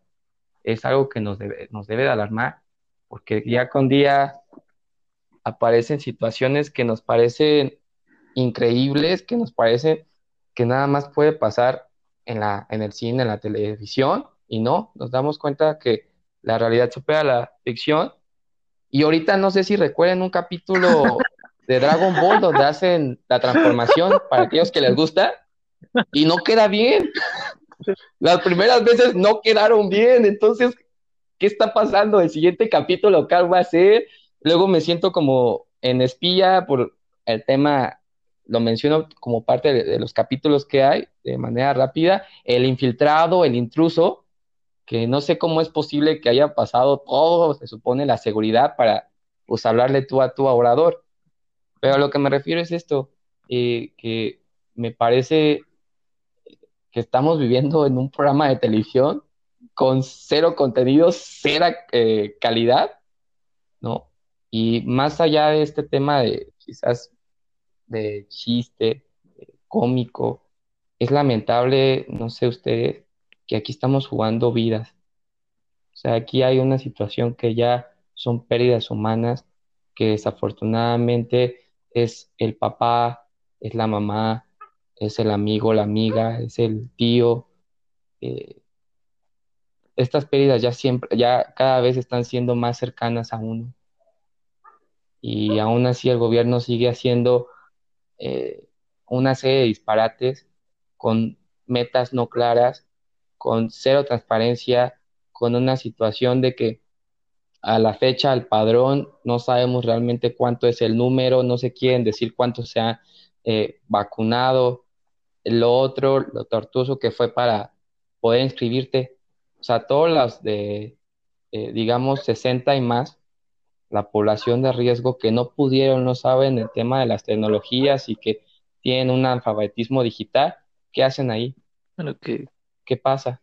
es algo que nos debe, nos debe de alarmar, porque día con día aparecen situaciones que nos parecen increíbles, que nos parecen que nada más puede pasar en, la, en el cine, en la televisión, y no, nos damos cuenta que la realidad supera la ficción y ahorita no sé si recuerden un capítulo de Dragon Ball donde hacen la transformación para aquellos que les gusta y no queda bien. Las primeras veces no quedaron bien, entonces, ¿qué está pasando? El siguiente capítulo, ¿qué va a ser? Luego me siento como en espía por el tema, lo menciono como parte de, de los capítulos que hay de manera rápida, el infiltrado, el intruso, que no sé cómo es posible que haya pasado todo, se supone, la seguridad para pues hablarle tú a tu orador. Pero a lo que me refiero es esto, eh, que me parece que estamos viviendo en un programa de televisión con cero contenido, cero eh, calidad, ¿no? Y más allá de este tema de quizás de chiste, cómico, es lamentable, no sé ustedes, que aquí estamos jugando vidas. O sea, aquí hay una situación que ya son pérdidas humanas, que desafortunadamente es el papá, es la mamá, es el amigo, la amiga, es el tío. Eh, estas pérdidas ya siempre, ya cada vez están siendo más cercanas a uno. Y aún así el gobierno sigue haciendo eh, una serie de disparates con metas no claras con cero transparencia, con una situación de que a la fecha el padrón no sabemos realmente cuánto es el número, no se quieren decir cuánto se ha eh, vacunado. Lo otro, lo tortuoso que fue para poder inscribirte, o sea, todas las de, eh, digamos, 60 y más, la población de riesgo que no pudieron, no saben el tema de las tecnologías y que tienen un alfabetismo digital, ¿qué hacen ahí? Bueno, ¿qué, ¿Qué pasa?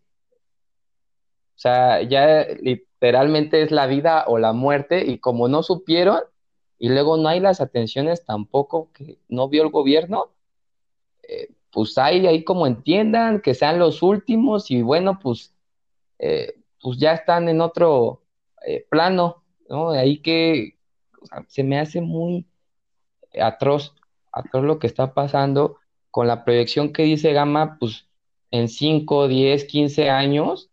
O sea, ya literalmente es la vida o la muerte y como no supieron y luego no hay las atenciones tampoco que no vio el gobierno, eh, pues hay ahí como entiendan que sean los últimos y bueno, pues, eh, pues ya están en otro eh, plano, ¿no? Ahí que se me hace muy atroz, atroz lo que está pasando con la proyección que dice Gama, pues en 5, 10, 15 años,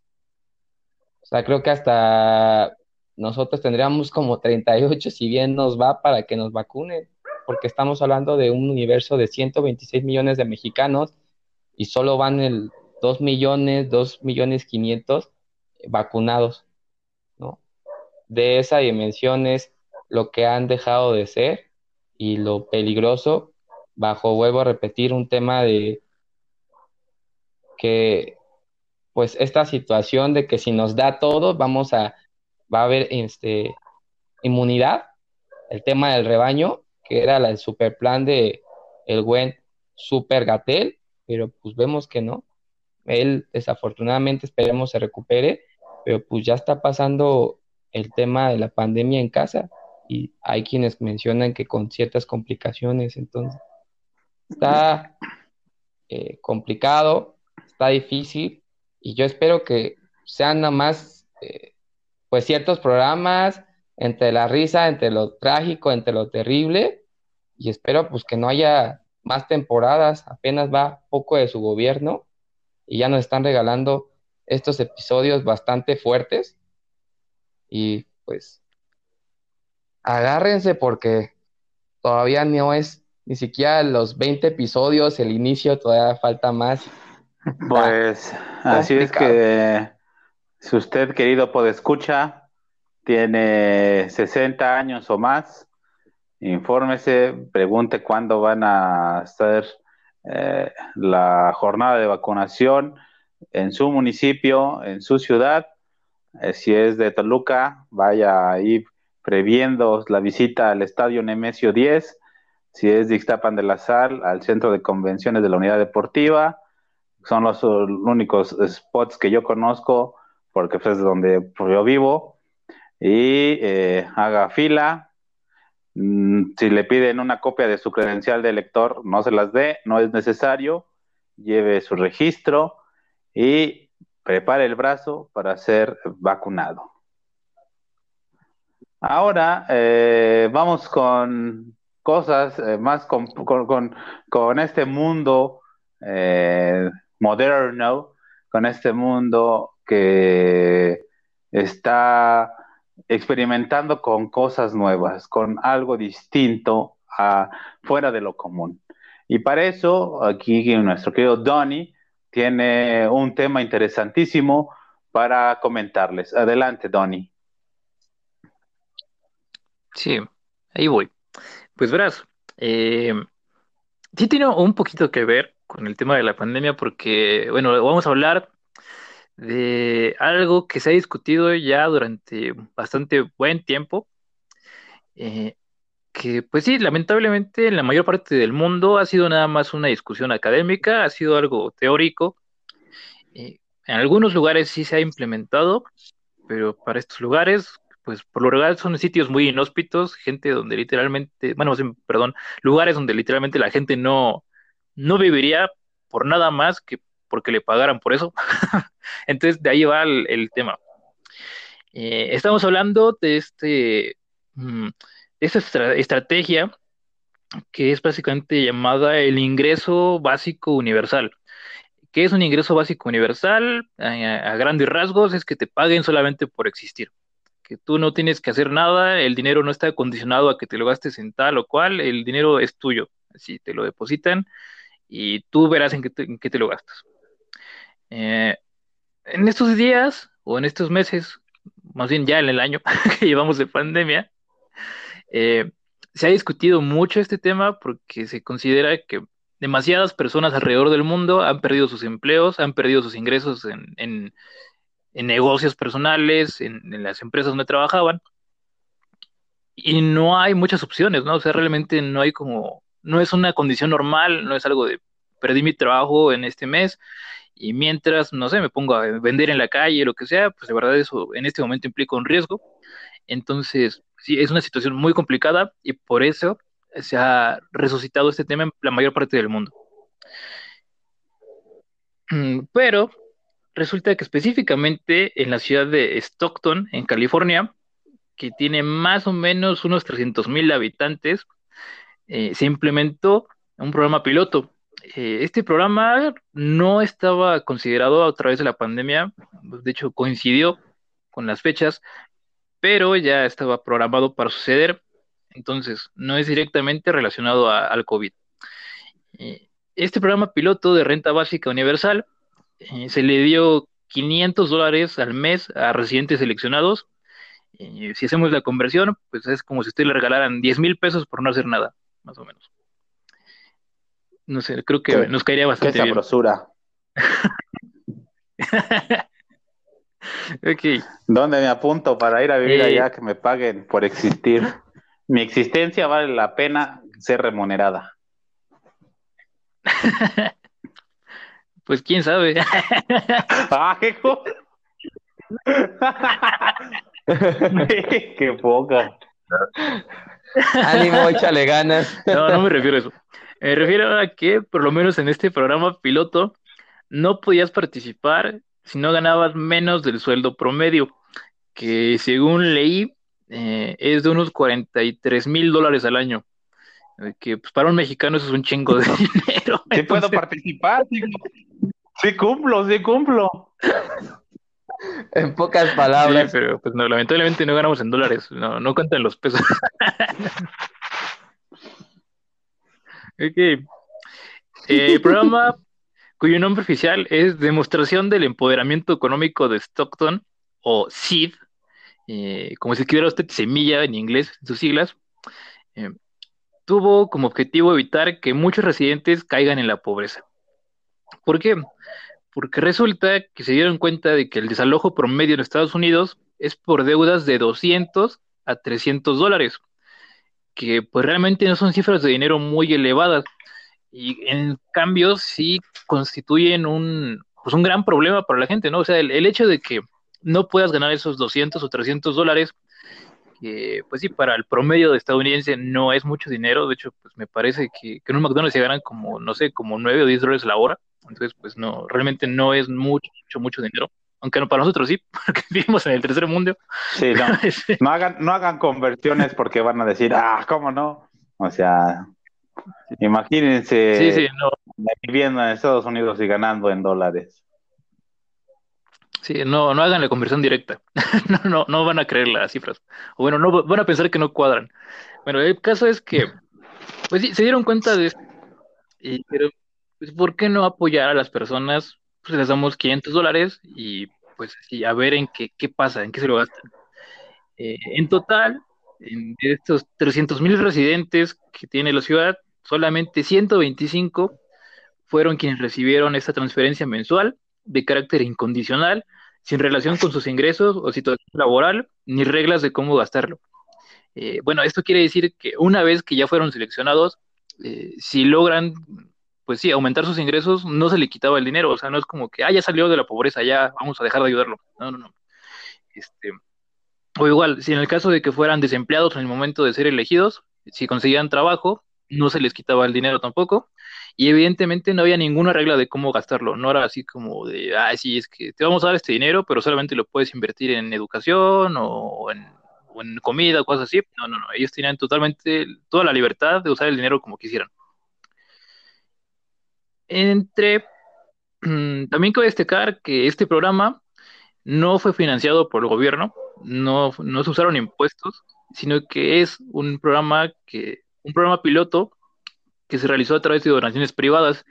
o sea, creo que hasta nosotros tendríamos como 38 si bien nos va para que nos vacunen, porque estamos hablando de un universo de 126 millones de mexicanos y solo van el 2 millones, 2 millones 500 vacunados, ¿no? De esa dimensión es lo que han dejado de ser y lo peligroso, bajo, vuelvo a repetir, un tema de que, pues, esta situación de que si nos da todo, vamos a, va a haber este, inmunidad, el tema del rebaño, que era el super plan de el buen Super Gatel, pero pues vemos que no. Él desafortunadamente esperemos se recupere, pero pues ya está pasando el tema de la pandemia en casa y hay quienes mencionan que con ciertas complicaciones, entonces está eh, complicado, está difícil y yo espero que sean nada más eh, pues ciertos programas entre la risa, entre lo trágico, entre lo terrible y espero pues que no haya más temporadas, apenas va poco de su gobierno y ya nos están regalando estos episodios bastante fuertes y pues agárrense porque todavía no es ni siquiera los 20 episodios, el inicio, todavía falta más. Pues [LAUGHS] así es que si usted, querido podescucha, tiene 60 años o más, infórmese, pregunte cuándo van a hacer eh, la jornada de vacunación en su municipio, en su ciudad. Eh, si es de Toluca, vaya ahí previendo la visita al Estadio Nemesio 10. Si es de Ixtapan de la Sal, al Centro de Convenciones de la Unidad Deportiva. Son los únicos spots que yo conozco porque es donde yo vivo. Y eh, haga fila, Mm, si le piden una copia de su credencial de elector, no se las dé, no es necesario. Lleve su registro y prepare el brazo para ser vacunado. Ahora eh, vamos con cosas eh, más con, con, este mundo moderno, con este mundo que está experimentando con cosas nuevas, con algo distinto a, fuera de lo común. Y para eso, aquí nuestro querido Donny tiene un tema interesantísimo para comentarles. Adelante, Donny. Sí, ahí voy. Pues verás, eh, sí tiene un poquito que ver con el tema de la pandemia porque, bueno, vamos a hablar de algo que se ha discutido ya durante bastante buen tiempo, eh, que pues sí, lamentablemente en la mayor parte del mundo ha sido nada más una discusión académica, ha sido algo teórico. Eh, en algunos lugares sí se ha implementado, pero para estos lugares, pues por lo general son sitios muy inhóspitos, gente donde literalmente, bueno, perdón, lugares donde literalmente la gente no, no viviría por nada más que porque le pagaran por eso. [LAUGHS] Entonces, de ahí va el, tema. Eh, estamos hablando de este mm, esta estrategia que es básicamente llamada el ingreso básico universal. ¿Qué es un ingreso básico universal? a, grandes rasgos es que te paguen solamente por existir. Que tú no tienes que hacer nada, el dinero no está condicionado a que te lo gastes en tal o cual, el dinero es tuyo. Así te lo depositan y tú verás en qué en te lo gastas. Eh, en estos días o en estos meses, más bien ya en el año [LAUGHS] que llevamos de pandemia, eh, se ha discutido mucho este tema porque se considera que demasiadas personas alrededor del mundo han perdido sus empleos, han perdido sus ingresos en, negocios personales, en, las empresas donde trabajaban. y no hay muchas opciones, ¿no? O sea, realmente no hay como, no es una condición normal, no es algo de perdí mi trabajo en este mes y mientras, no sé, me pongo a vender en la calle, lo que sea, pues de verdad eso en este momento implica un riesgo. Entonces, sí, es una situación muy complicada y por eso se ha resucitado este tema en la mayor parte del mundo. Mm, pero resulta que específicamente en la ciudad de Stockton, en California, que tiene más o menos unos 300 mil habitantes, eh, se implementó un programa piloto. Eh, este programa no estaba considerado a través de la pandemia, de hecho coincidió con las fechas, pero ya estaba programado para suceder, entonces no es directamente relacionado al COVID. Eh, este programa piloto de renta básica universal se le dio 500 dólares al mes a residentes seleccionados si hacemos la conversión, pues es como si usted le regalaran 10 mil pesos por no hacer nada, más o menos. No sé, creo que nos caería bastante qué sabrosura. [LAUGHS] ok. ¿Dónde me apunto para ir a vivir eh, allá que me paguen por existir? Mi existencia vale la pena ser remunerada. [LAUGHS] pues quién sabe. [LAUGHS] ah, qué Qué poca. Ánimo, échale ganas. [LAUGHS] No, no me refiero a eso. Me refiero a que, por lo menos en este programa piloto, no podías participar si no ganabas menos del sueldo promedio, que según leí eh, es de unos 43 mil dólares al año. Eh, que pues, para un mexicano eso es un chingo de [LAUGHS] dinero. Sí puedo participar, sí cumplo, sí cumplo. [LAUGHS] En pocas palabras. pero pues no, lamentablemente no ganamos en dólares, no, no cuentan los pesos. [LAUGHS] ok. El programa cuyo nombre oficial es Demostración del Empoderamiento Económico de Stockton, o SEED, eh, como si escribiera usted semilla en inglés, en sus siglas, eh, tuvo como objetivo evitar que muchos residentes caigan en la pobreza. ¿Por qué? Porque resulta que se dieron cuenta de que el desalojo promedio en Estados Unidos es por deudas de 200 a 300 dólares, que pues realmente no son cifras de dinero muy elevadas. Y en cambio sí constituyen un, pues un gran problema para la gente, ¿no? O sea, el, hecho de que no puedas ganar esos 200 o 300 dólares, que pues sí, para el promedio de estadounidense no es mucho dinero, de hecho, pues me parece que, que en un McDonald's se ganan como, no sé, como 9 o 10 dólares la hora, entonces, pues no, realmente no es mucho, mucho, mucho dinero. Aunque no, para nosotros sí, [LAUGHS] porque vivimos en el tercer mundo. Sí, no. [LAUGHS] no, hagan, no hagan conversiones porque van a decir, ah, ¿cómo no? O sea, imagínense viviendo en Estados Unidos y ganando en dólares. Sí, no, no hagan la conversión directa. [LAUGHS] no, no, no van a creer las cifras. O bueno, no van a pensar que no cuadran. Bueno, el caso es que, pues sí, se dieron cuenta de esto. Y, pero pues, ¿por qué no apoyar a las personas? Pues les damos 500 dólares y pues a ver en qué, qué pasa, en qué se lo gastan. Eh, en total, de estos 300 mil residentes que tiene la ciudad, solamente 125 fueron quienes recibieron esta transferencia mensual de carácter incondicional, sin relación con sus ingresos o situación laboral, ni reglas de cómo gastarlo. Eh, bueno, esto quiere decir que una vez que ya fueron seleccionados, eh, si logran pues sí, aumentar sus ingresos no se le quitaba el dinero, o sea, no es como que, ah, ya salió de la pobreza, ya vamos a dejar de ayudarlo. No, no, no. Este, o igual, si en el caso de que fueran desempleados en el momento de ser elegidos, si conseguían trabajo, no se les quitaba el dinero tampoco. Y evidentemente no había ninguna regla de cómo gastarlo. No era así como de, ah, sí, es que te vamos a dar este dinero, pero solamente lo puedes invertir en educación o en, o en comida o cosas así. No, no, no. Ellos tenían totalmente toda la libertad de usar el dinero como quisieran. Entre, mm, también quiero destacar que este programa no fue financiado por el gobierno, no, no se usaron impuestos, sino que es un programa que, un programa piloto que se realizó a través de donaciones privadas,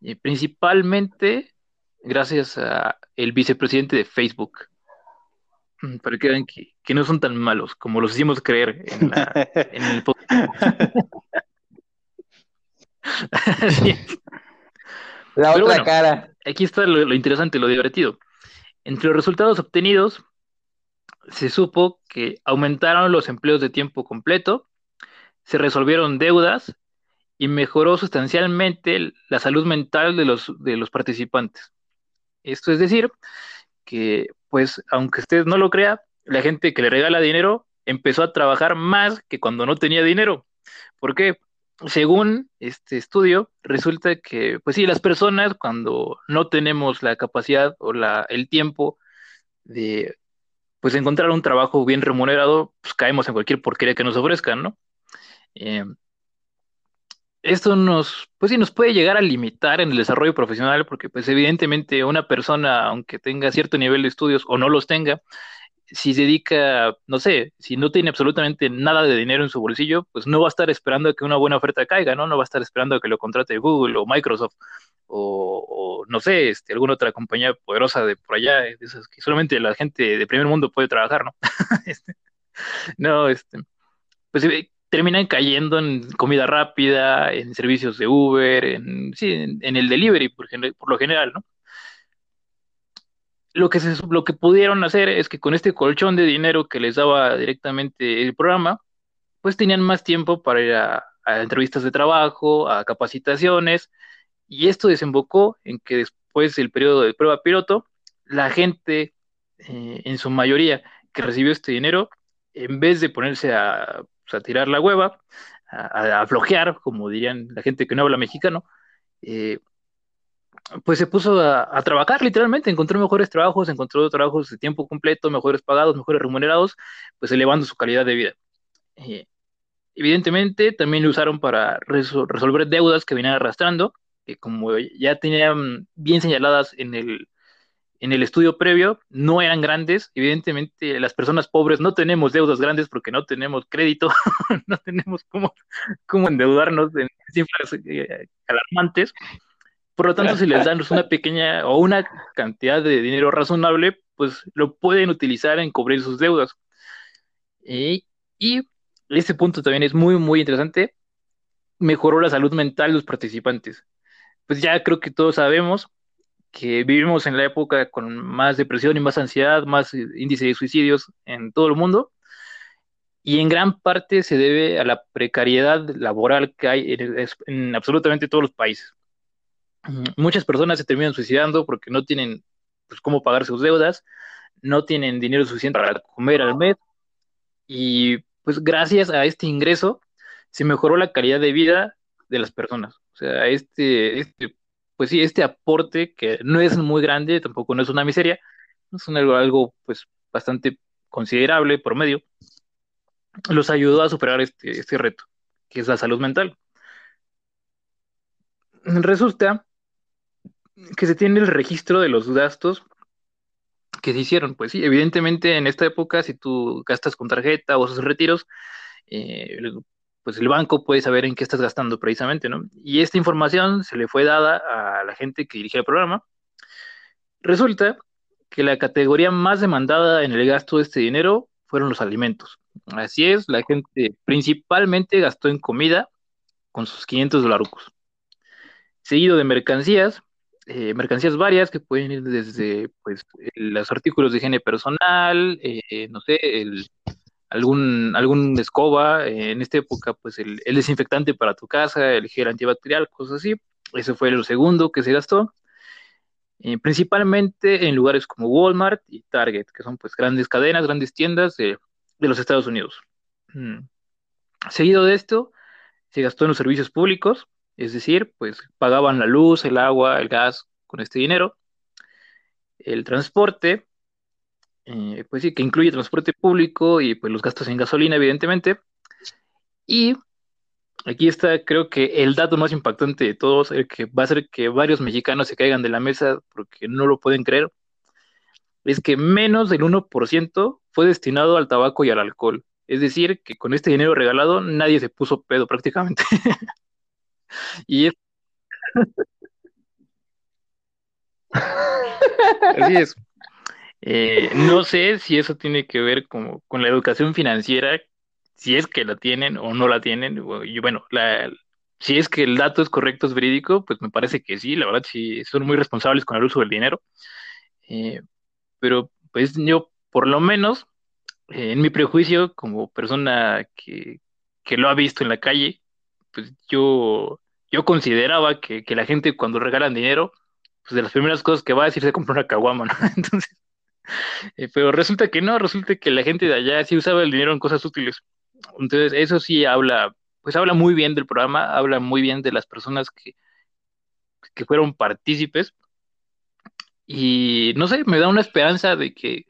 y principalmente gracias a el vicepresidente de Facebook. Mm, para que vean que, no son tan malos como los hicimos creer en, en el [LAUGHS] podcast. [LAUGHS] La otra cara. Aquí está lo, interesante, lo divertido. Entre los resultados obtenidos, se supo que aumentaron los empleos de tiempo completo, se resolvieron deudas y mejoró sustancialmente la salud mental de los, de los participantes. Esto es decir, que pues aunque usted no lo crea, la gente que le regala dinero empezó a trabajar más que cuando no tenía dinero. ¿Por qué? Según este estudio, resulta que, pues sí, las personas cuando no tenemos la capacidad o la, el tiempo de pues encontrar un trabajo bien remunerado, pues caemos en cualquier porquería que nos ofrezcan, ¿no? Eh, esto nos, pues sí, nos puede llegar a limitar en el desarrollo profesional, porque pues evidentemente una persona, aunque tenga cierto nivel de estudios o no los tenga, si dedica, no sé, si no tiene absolutamente nada de dinero en su bolsillo, pues no va a estar esperando a que una buena oferta caiga, ¿no? No va a estar esperando a que lo contrate Google o Microsoft o, no sé, este, alguna otra compañía poderosa de por allá, de esas que solamente la gente de primer mundo puede trabajar, ¿no? [LAUGHS] Este, no, este, pues eh, terminan cayendo en comida rápida, en servicios de Uber, en, sí, en, el delivery por, por, lo general, ¿no? Lo que, se, lo que pudieron hacer es que con este colchón de dinero que les daba directamente el programa, pues tenían más tiempo para ir a, entrevistas de trabajo, a capacitaciones, y esto desembocó en que después del periodo de prueba piloto, la gente, eh, en su mayoría, que recibió este dinero, en vez de ponerse a a tirar la hueva, a, flojear, como dirían la gente que no habla mexicano, eh, pues se puso a, trabajar literalmente, encontró mejores trabajos, encontró trabajos de tiempo completo, mejores pagados, mejores remunerados, pues elevando su calidad de vida. Eh, evidentemente también lo usaron para resolver deudas que venían arrastrando, que como ya tenían bien señaladas en el, en el estudio previo no eran grandes. Evidentemente, las personas pobres no tenemos deudas grandes porque no tenemos crédito, [LAUGHS] no tenemos cómo, cómo endeudarnos en cifras eh, alarmantes. Por lo tanto, si les dan [LAUGHS] una pequeña o una cantidad de dinero razonable, pues lo pueden utilizar en cubrir sus deudas. y este punto también es muy, muy interesante. Mejoró la salud mental de los participantes. Pues ya creo que todos sabemos que vivimos en la época con más depresión y más ansiedad, más índice de suicidios en todo el mundo, y en gran parte se debe a la precariedad laboral que hay en, absolutamente todos los países. Muchas personas se terminan suicidando porque no tienen pues, cómo pagar sus deudas, no tienen dinero suficiente para comer al mes, y pues gracias a este ingreso se mejoró la calidad de vida de las personas. O sea, este, este pues sí, este aporte que no es muy grande, tampoco no es una miseria, es algo, algo pues bastante considerable, promedio, los ayudó a superar este, este reto, que es la salud mental. Resulta que se tiene el registro de los gastos que se hicieron. Pues sí, evidentemente en esta época, si tú gastas con tarjeta o haces retiros, eh, pues el banco puede saber en qué estás gastando precisamente, ¿no? Y esta información se le fue dada a la gente que dirige el programa. Resulta que la categoría más demandada en el gasto de este dinero fueron los alimentos. Así es, la gente principalmente gastó en comida con sus 500 dólares. Seguido de mercancías, eh, mercancías varias que pueden ir desde pues, los artículos de higiene personal, eh, no sé, el algún, algún escoba, eh, en esta época, pues el, desinfectante para tu casa, el gel antibacterial, cosas así. Ese fue el segundo que se gastó. Eh, principalmente en lugares como Walmart y Target, que son pues grandes cadenas, grandes tiendas de, los Estados Unidos. Mm. Seguido de esto, se gastó en los servicios públicos, es decir, pues pagaban la luz, el agua, el gas con este dinero. El transporte, eh, pues sí, que incluye transporte público y pues los gastos en gasolina, evidentemente. Y aquí está, creo que el dato más impactante de todos, el que va a hacer que varios mexicanos se caigan de la mesa porque no lo pueden creer, es que menos del 1% fue destinado al tabaco y al alcohol. Es decir, que con este dinero regalado nadie se puso pedo prácticamente. [LAUGHS] y es... Así es. Eh, no sé si eso tiene que ver con, la educación financiera, si es que la tienen o no la tienen. Y bueno, si es que el dato es correcto, es verídico, pues me parece que sí, la verdad sí, son muy responsables con el uso del dinero. Eh, pero pues yo, por lo menos, en mi prejuicio, como persona que, que lo ha visto en la calle, pues yo, yo consideraba que, que la gente cuando regalan dinero, pues de las primeras cosas que va a decir se compra una caguama, ¿no? [LAUGHS] Entonces, eh, pero resulta que no, resulta que la gente de allá sí usaba el dinero en cosas útiles. Entonces, eso sí habla, pues habla muy bien del programa, habla muy bien de las personas que, que fueron partícipes. Y no sé, me da una esperanza de que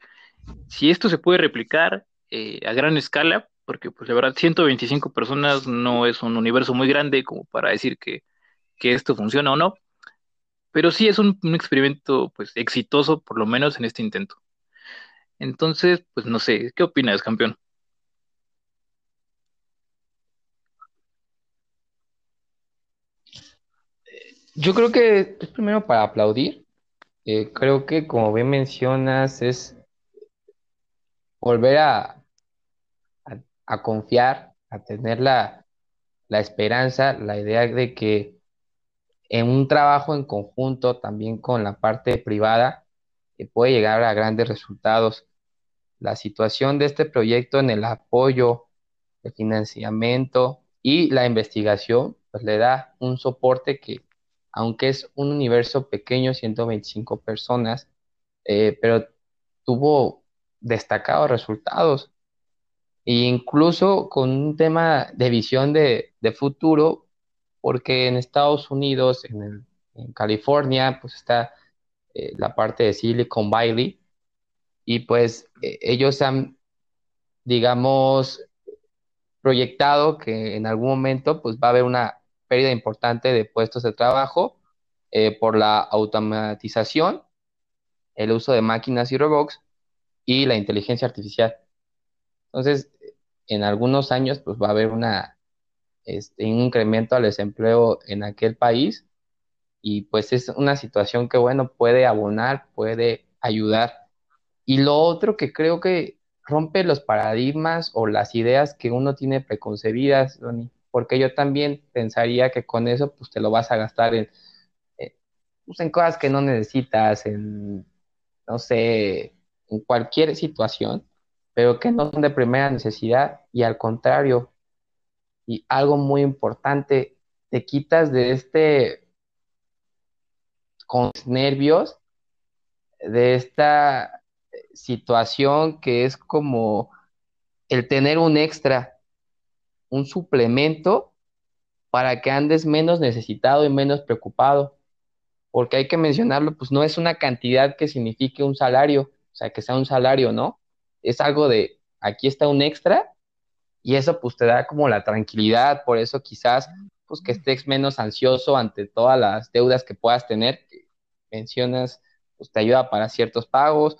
si esto se puede replicar eh, a gran escala, porque pues la verdad 125 personas no es un universo muy grande como para decir que, que esto funciona o no, pero sí es un, experimento pues exitoso por lo menos en este intento. Entonces, pues no sé, ¿qué opinas, campeón? Yo creo que es primero para aplaudir. Eh, creo que como bien mencionas es volver a, a, confiar, a tener la, la esperanza, la idea de que en un trabajo en conjunto también con la parte privada eh, puede llegar a grandes resultados. La situación de este proyecto en el apoyo, el financiamiento y la investigación, pues le da un soporte que, aunque es un universo pequeño, 125 personas, eh, pero tuvo destacados resultados. E incluso con un tema de visión de, de futuro, porque en Estados Unidos, en, el, en California, pues está eh, la parte de Silicon Valley, y pues eh, ellos han, digamos, proyectado que en algún momento pues va a haber una pérdida importante de puestos de trabajo eh, por la automatización, el uso de máquinas y robots y la inteligencia artificial. Entonces, en algunos años pues va a haber una, este, un incremento al desempleo en aquel país y pues es una situación que, bueno, puede abonar, puede ayudar. Y lo otro que creo que rompe los paradigmas o las ideas que uno tiene preconcebidas, Donny, porque yo también pensaría que con eso pues te lo vas a gastar en, en, pues, en cosas que no necesitas, en, no sé, en cualquier situación, pero que no son de primera necesidad y al contrario, y algo muy importante, te quitas de este con nervios de esta situación que es como el tener un extra, un suplemento para que andes menos necesitado y menos preocupado. Porque hay que mencionarlo, pues no es una cantidad que signifique un salario, o sea, que sea un salario, ¿no? Es algo de, aquí está un extra y eso pues te da como la tranquilidad, por eso quizás pues que estés menos ansioso ante todas las deudas que puedas tener, que mencionas, pues te ayuda para ciertos pagos,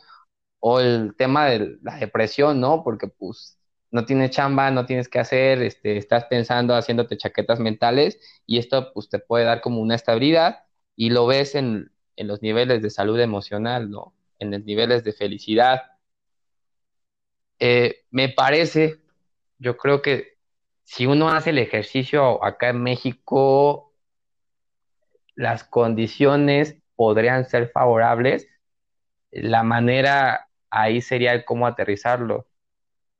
o el tema de la depresión, ¿no? Porque pues no tienes chamba, no tienes que hacer, este, estás pensando, haciéndote chaquetas mentales y esto pues te puede dar como una estabilidad y lo ves en, en los niveles de salud emocional, ¿no? En los niveles de felicidad. Eh, me parece, yo creo que si uno hace el ejercicio acá en México, las condiciones podrían ser favorables. La manera ahí sería cómo aterrizarlo.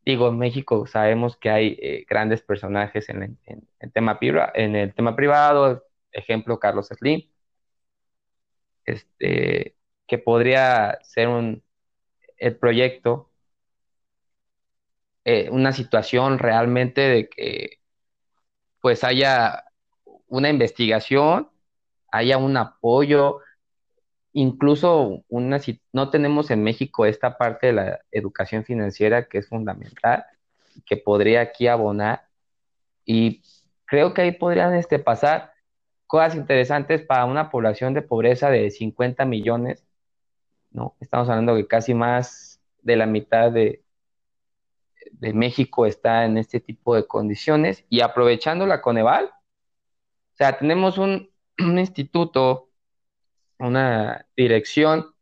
Digo, en México sabemos que hay eh, grandes personajes en, el tema, en el tema privado, ejemplo Carlos Slim, este, que podría ser un, el proyecto, eh, una situación realmente de que pues haya una investigación, haya un apoyo, incluso una, no tenemos en México esta parte de la educación financiera que es fundamental, que podría aquí abonar y creo que ahí podrían este, pasar cosas interesantes para una población de pobreza de 50 millones, ¿no? Estamos hablando que casi más de la mitad de, de México está en este tipo de condiciones y aprovechando la Coneval, o sea, tenemos un, [CLEARS THROAT] un instituto, una dirección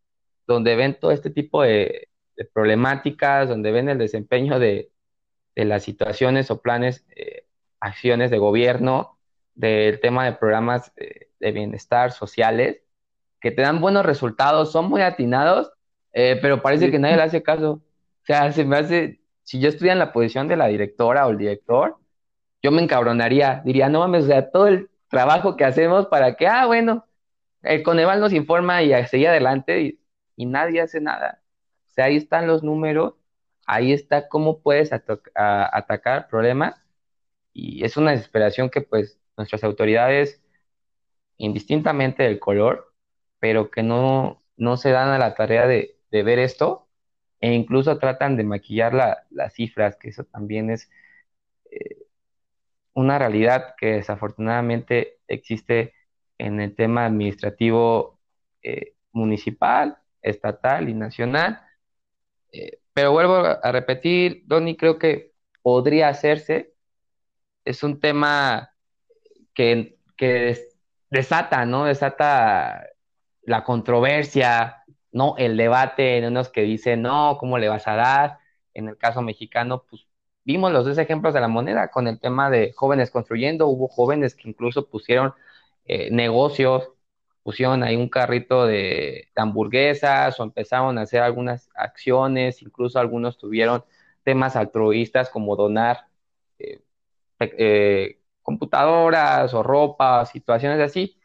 donde ven todo este tipo de, de problemáticas, donde ven el desempeño de, de las situaciones o planes, eh, acciones de gobierno, del tema de programas eh, de bienestar sociales, que te dan buenos resultados, son muy atinados, eh, pero parece sí. que nadie le hace caso. O sea, se me hace si yo estuviera en la posición de la directora o el director, yo me encabronaría, diría, no mames, o sea, todo el trabajo que hacemos para que, ah, bueno, el Coneval nos informa y seguir adelante y, nadie hace nada. O sea, ahí están los números, ahí está cómo puedes atacar problemas y es una desesperación que pues nuestras autoridades, indistintamente del color, pero que no, no se dan a la tarea de, ver esto e incluso tratan de maquillar las cifras, que eso también es eh, una realidad que desafortunadamente existe en el tema administrativo eh, municipal, estatal y nacional. Eh, pero vuelvo a repetir, Donny, creo que podría hacerse. Es un tema que, que desata, ¿no? Desata la controversia, ¿no? El debate en unos que dicen, no, ¿cómo le vas a dar? En el caso mexicano, pues vimos los dos ejemplos de la moneda con el tema de jóvenes construyendo, hubo jóvenes que incluso pusieron eh, negocios, pusieron ahí un carrito de, hamburguesas o empezaron a hacer algunas acciones, incluso algunos tuvieron temas altruistas como donar eh, eh, computadoras o ropa, situaciones así.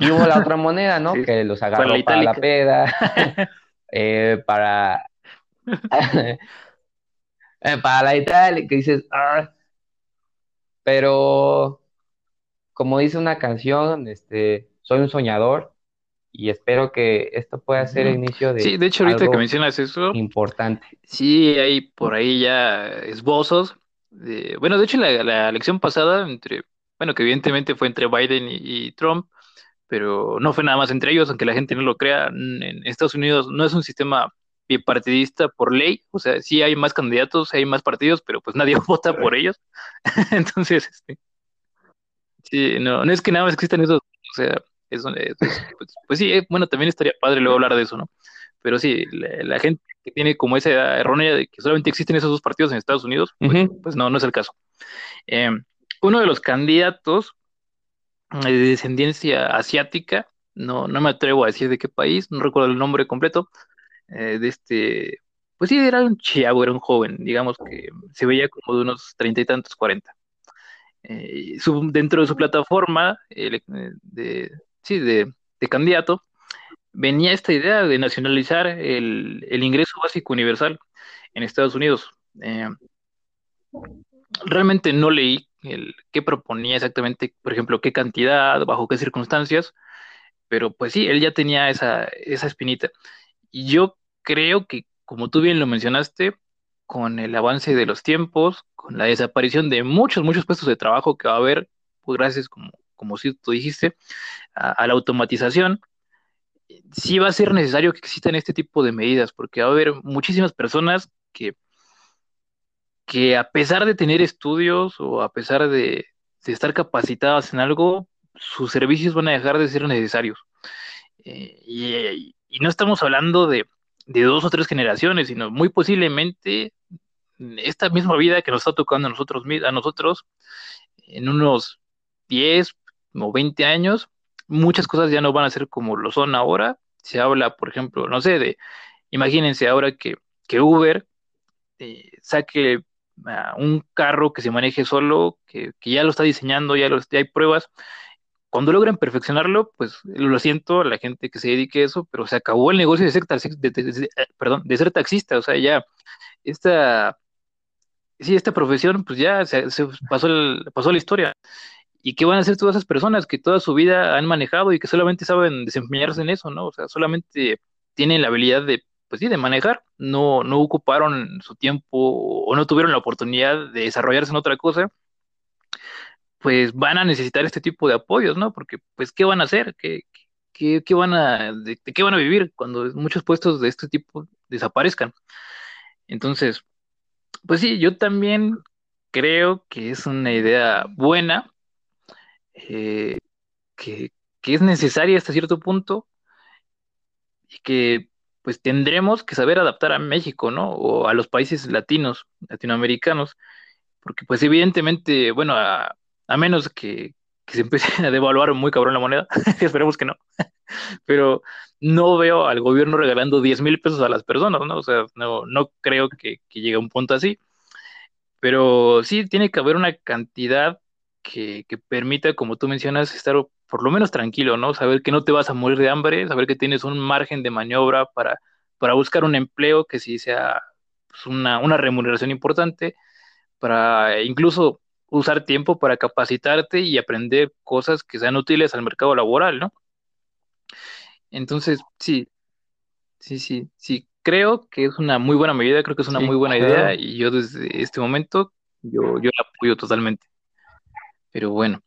Y hubo la otra [LAUGHS] moneda, ¿no? Que los agarró para la peda, [LAUGHS] [LAUGHS] para, para la Italia, que dices, ah". pero como dice una canción, este, soy un soñador y espero que esto pueda ser el inicio de. Sí, de hecho, ahorita que mencionas eso. Importante. Sí, hay por ahí ya esbozos. bueno, de hecho, la, la elección pasada, entre, bueno, que evidentemente fue entre Biden y, Trump, pero no fue nada más entre ellos, aunque la gente no lo crea. En Estados Unidos no es un sistema bipartidista por ley, o sea, sí hay más candidatos, hay más partidos, pero pues nadie [LAUGHS] vota por ellos. [LAUGHS] Entonces, este, Sí, no, no es que nada más existan esos, o sea, eso, pues, pues, sí, eh, bueno, también estaría padre luego hablar de eso, ¿no? Pero sí, la, gente que tiene como esa idea errónea de que solamente existen esos dos partidos en Estados Unidos, pues, pues no, no es el caso. Em, uno de los candidatos de descendencia asiática, no, no me atrevo a decir de qué país, no recuerdo el nombre completo, eh, de este, pues sí, era un chiago, era un joven, digamos que se veía como de unos treinta y tantos, cuarenta. Eh, dentro de su plataforma eh, de, sí, de, candidato, venía esta idea de nacionalizar el, ingreso básico universal en Estados Unidos. Realmente no leí el, qué proponía exactamente, por ejemplo, qué cantidad, bajo qué circunstancias, pero pues sí, él ya tenía esa, esa espinita. Y yo creo que, como tú bien lo mencionaste, con el avance de los tiempos, con la desaparición de muchos, muchos puestos de trabajo que va a haber, pues gracias, como, como tú dijiste, a, la automatización, sí va a ser necesario que existan este tipo de medidas, porque va a haber muchísimas personas que, que a pesar de tener estudios o a pesar de, estar capacitadas en algo, sus servicios van a dejar de ser necesarios. Eh, y, no estamos hablando de, de dos o tres generaciones, sino muy posiblemente esta misma vida que nos está tocando a nosotros, a nosotros en unos 10 o 20 años, muchas cosas ya no van a ser como lo son ahora. Se habla, por ejemplo, no sé, de, imagínense ahora que, que Uber eh, saque un carro que se maneje solo, que, ya lo está diseñando, ya, ya hay pruebas. Cuando logren perfeccionarlo, pues lo siento a la gente que se dedique a eso, pero se acabó el negocio de ser, eh, perdón, de ser taxista, o sea, ya esta sí, esta profesión, pues ya se, pasó, pasó la historia. ¿Y qué van a hacer todas esas personas que toda su vida han manejado y que solamente saben desempeñarse en eso, ¿no? O sea, solamente tienen la habilidad de, pues sí, de manejar, no, no ocuparon su tiempo o no tuvieron la oportunidad de desarrollarse en otra cosa, pues van a necesitar este tipo de apoyos, ¿no? Porque, pues, ¿qué van a hacer? ¿Qué, qué, qué van a, de, qué van a vivir cuando muchos puestos de este tipo desaparezcan? Entonces, pues sí, yo también creo que es una idea buena, eh, que, es necesaria hasta cierto punto y que pues tendremos que saber adaptar a México, ¿no? O a los países latinos, latinoamericanos, porque pues evidentemente, bueno, a, menos que, se empiece [LAUGHS] a devaluar muy cabrón la moneda, [LAUGHS] esperemos que no, [LAUGHS] pero no veo al gobierno regalando 10 mil pesos a las personas, ¿no? O sea, no, no creo que, llegue a un punto así. pero sí tiene que haber una cantidad que, que permita, como tú mencionas, estar por lo menos tranquilo, ¿no? Saber que no te vas a morir de hambre, saber que tienes un margen de maniobra para, para buscar un empleo que sí sea pues, una, una remuneración importante, para incluso usar tiempo para capacitarte y aprender cosas que sean útiles al mercado laboral, ¿no? Entonces, sí, sí, sí, sí, creo que es una muy buena medida, creo que es una Sí, muy buena claro. idea y yo desde este momento, yo, yo la apoyo totalmente. Pero bueno,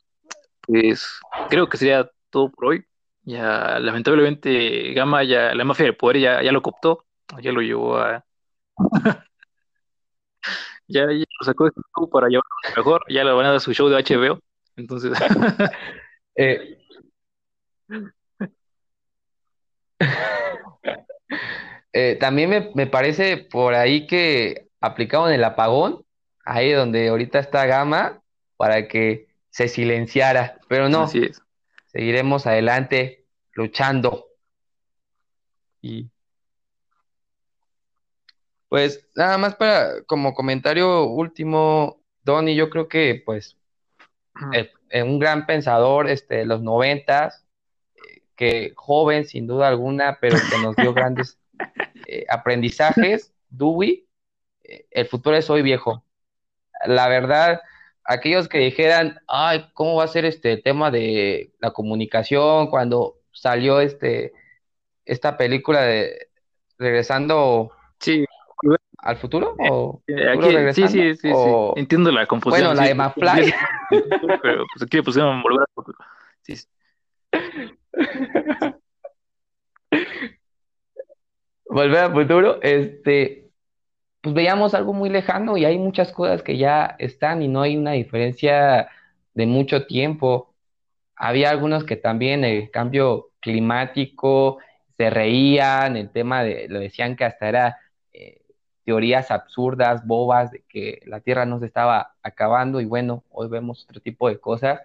pues creo que sería todo por hoy. Ya, lamentablemente, Gama, ya, la mafia del poder ya, ya lo cooptó, ya lo llevó a, [LAUGHS] ya, ya lo sacó de su show para llevarlo a lo mejor, ya le van a dar su show de HBO. Entonces, [LAUGHS] Eh, [LAUGHS] eh, también me, me parece por ahí que aplicaron el apagón, ahí donde ahorita está Gama, para que se silenciara. Pero no, así es. seguiremos adelante luchando. Y pues nada más para como comentario último, Donny, yo creo que pues el- eh, un gran pensador este, de los noventas, eh, que joven sin duda alguna, pero que nos dio grandes [LAUGHS] eh, aprendizajes, Dewey, eh, el futuro es hoy viejo. La verdad, aquellos que dijeran, ay, ¿cómo va a ser este tema de la comunicación cuando salió este, esta película de Regresando Sí, al futuro? ¿O eh, Futuro aquí, sí, Regresando? sí, sí, sí. ¿O- Entiendo la confusión. Bueno, la sí, de McFly. sí, Pero pues aquí le pusieron volver al futuro. Sí, sí. Volver al futuro, este, pues veíamos algo muy lejano y hay muchas cosas que ya están y no hay una diferencia de mucho tiempo. Había algunos que también el cambio climático se reían, el tema de, lo decían que hasta era eh, teorías absurdas, bobas, de que la Tierra no se estaba acabando y bueno, hoy vemos otro tipo de cosas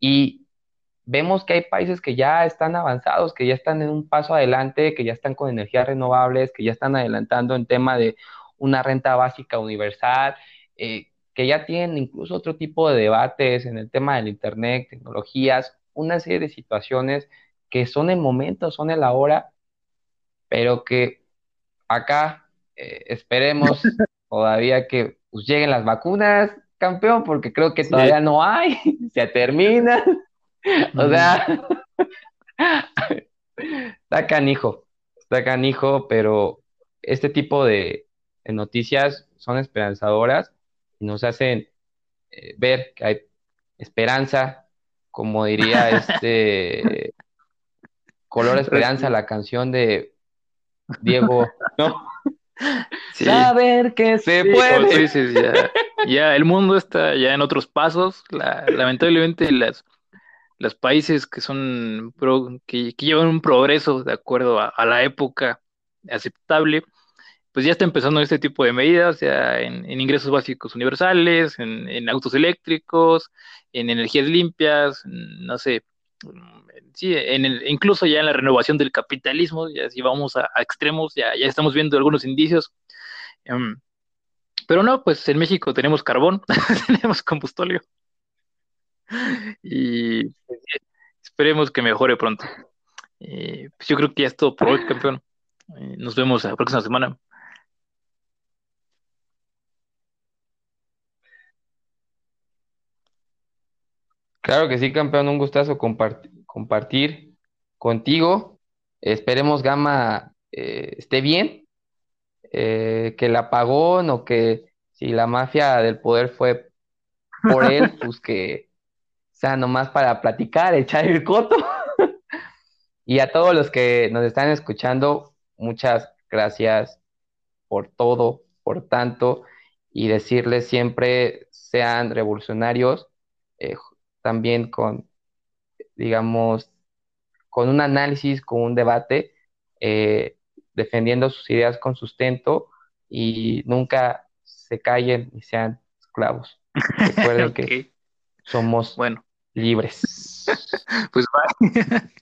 y vemos que hay países que ya están avanzados, que ya están en un paso adelante, que ya están con energías renovables, que ya están adelantando en tema de una renta básica universal, eh, que ya tienen incluso otro tipo de debates en el tema del Internet, tecnologías, una serie de situaciones que son el momento, son el ahora, pero que acá eh, esperemos [LAUGHS] todavía que pues, lleguen las vacunas, campeón, porque creo que Sí. todavía no hay, [LAUGHS] se termina. [LAUGHS] O sea, está canijo, está canijo, pero este tipo de, de noticias son esperanzadoras y nos hacen eh, ver que hay esperanza, como diría [LAUGHS] este Color Esperanza, la canción de Diego, ¿no? Sí. Saber que se Sí, puede. dices, ya, ya el mundo está ya en otros pasos. La- lamentablemente, las, los países que son pro- que, que llevan un progreso de acuerdo a, a la época aceptable, pues ya está empezando este tipo de medidas, ya en, ingresos básicos universales, en, autos eléctricos, en energías limpias, no sé, mm, sí, en el- incluso ya en la renovación del capitalismo, ya si vamos a, extremos, ya, ya estamos viendo algunos indicios. Em, pero no, pues en México tenemos carbón, [LAUGHS] tenemos combustóleo y esperemos que mejore pronto. Eh, pues yo creo que ya es todo por hoy, campeón. Eh, nos vemos la próxima semana. Claro que sí, campeón, un gustazo compart- compartir contigo. Esperemos Gama eh, esté bien, eh, que el apagón o que si la mafia del poder fue por él, [LAUGHS] pues que sea nomás para platicar, echar el coto. [LAUGHS] Y a todos los que nos están escuchando, muchas gracias por todo, por tanto, y decirles siempre sean revolucionarios, eh, también con, digamos, con un análisis, con un debate, eh, defendiendo sus ideas con sustento y nunca se callen y sean esclavos. [LAUGHS] Recuerden que somos bueno, libres. [LAUGHS] pues. [LAUGHS]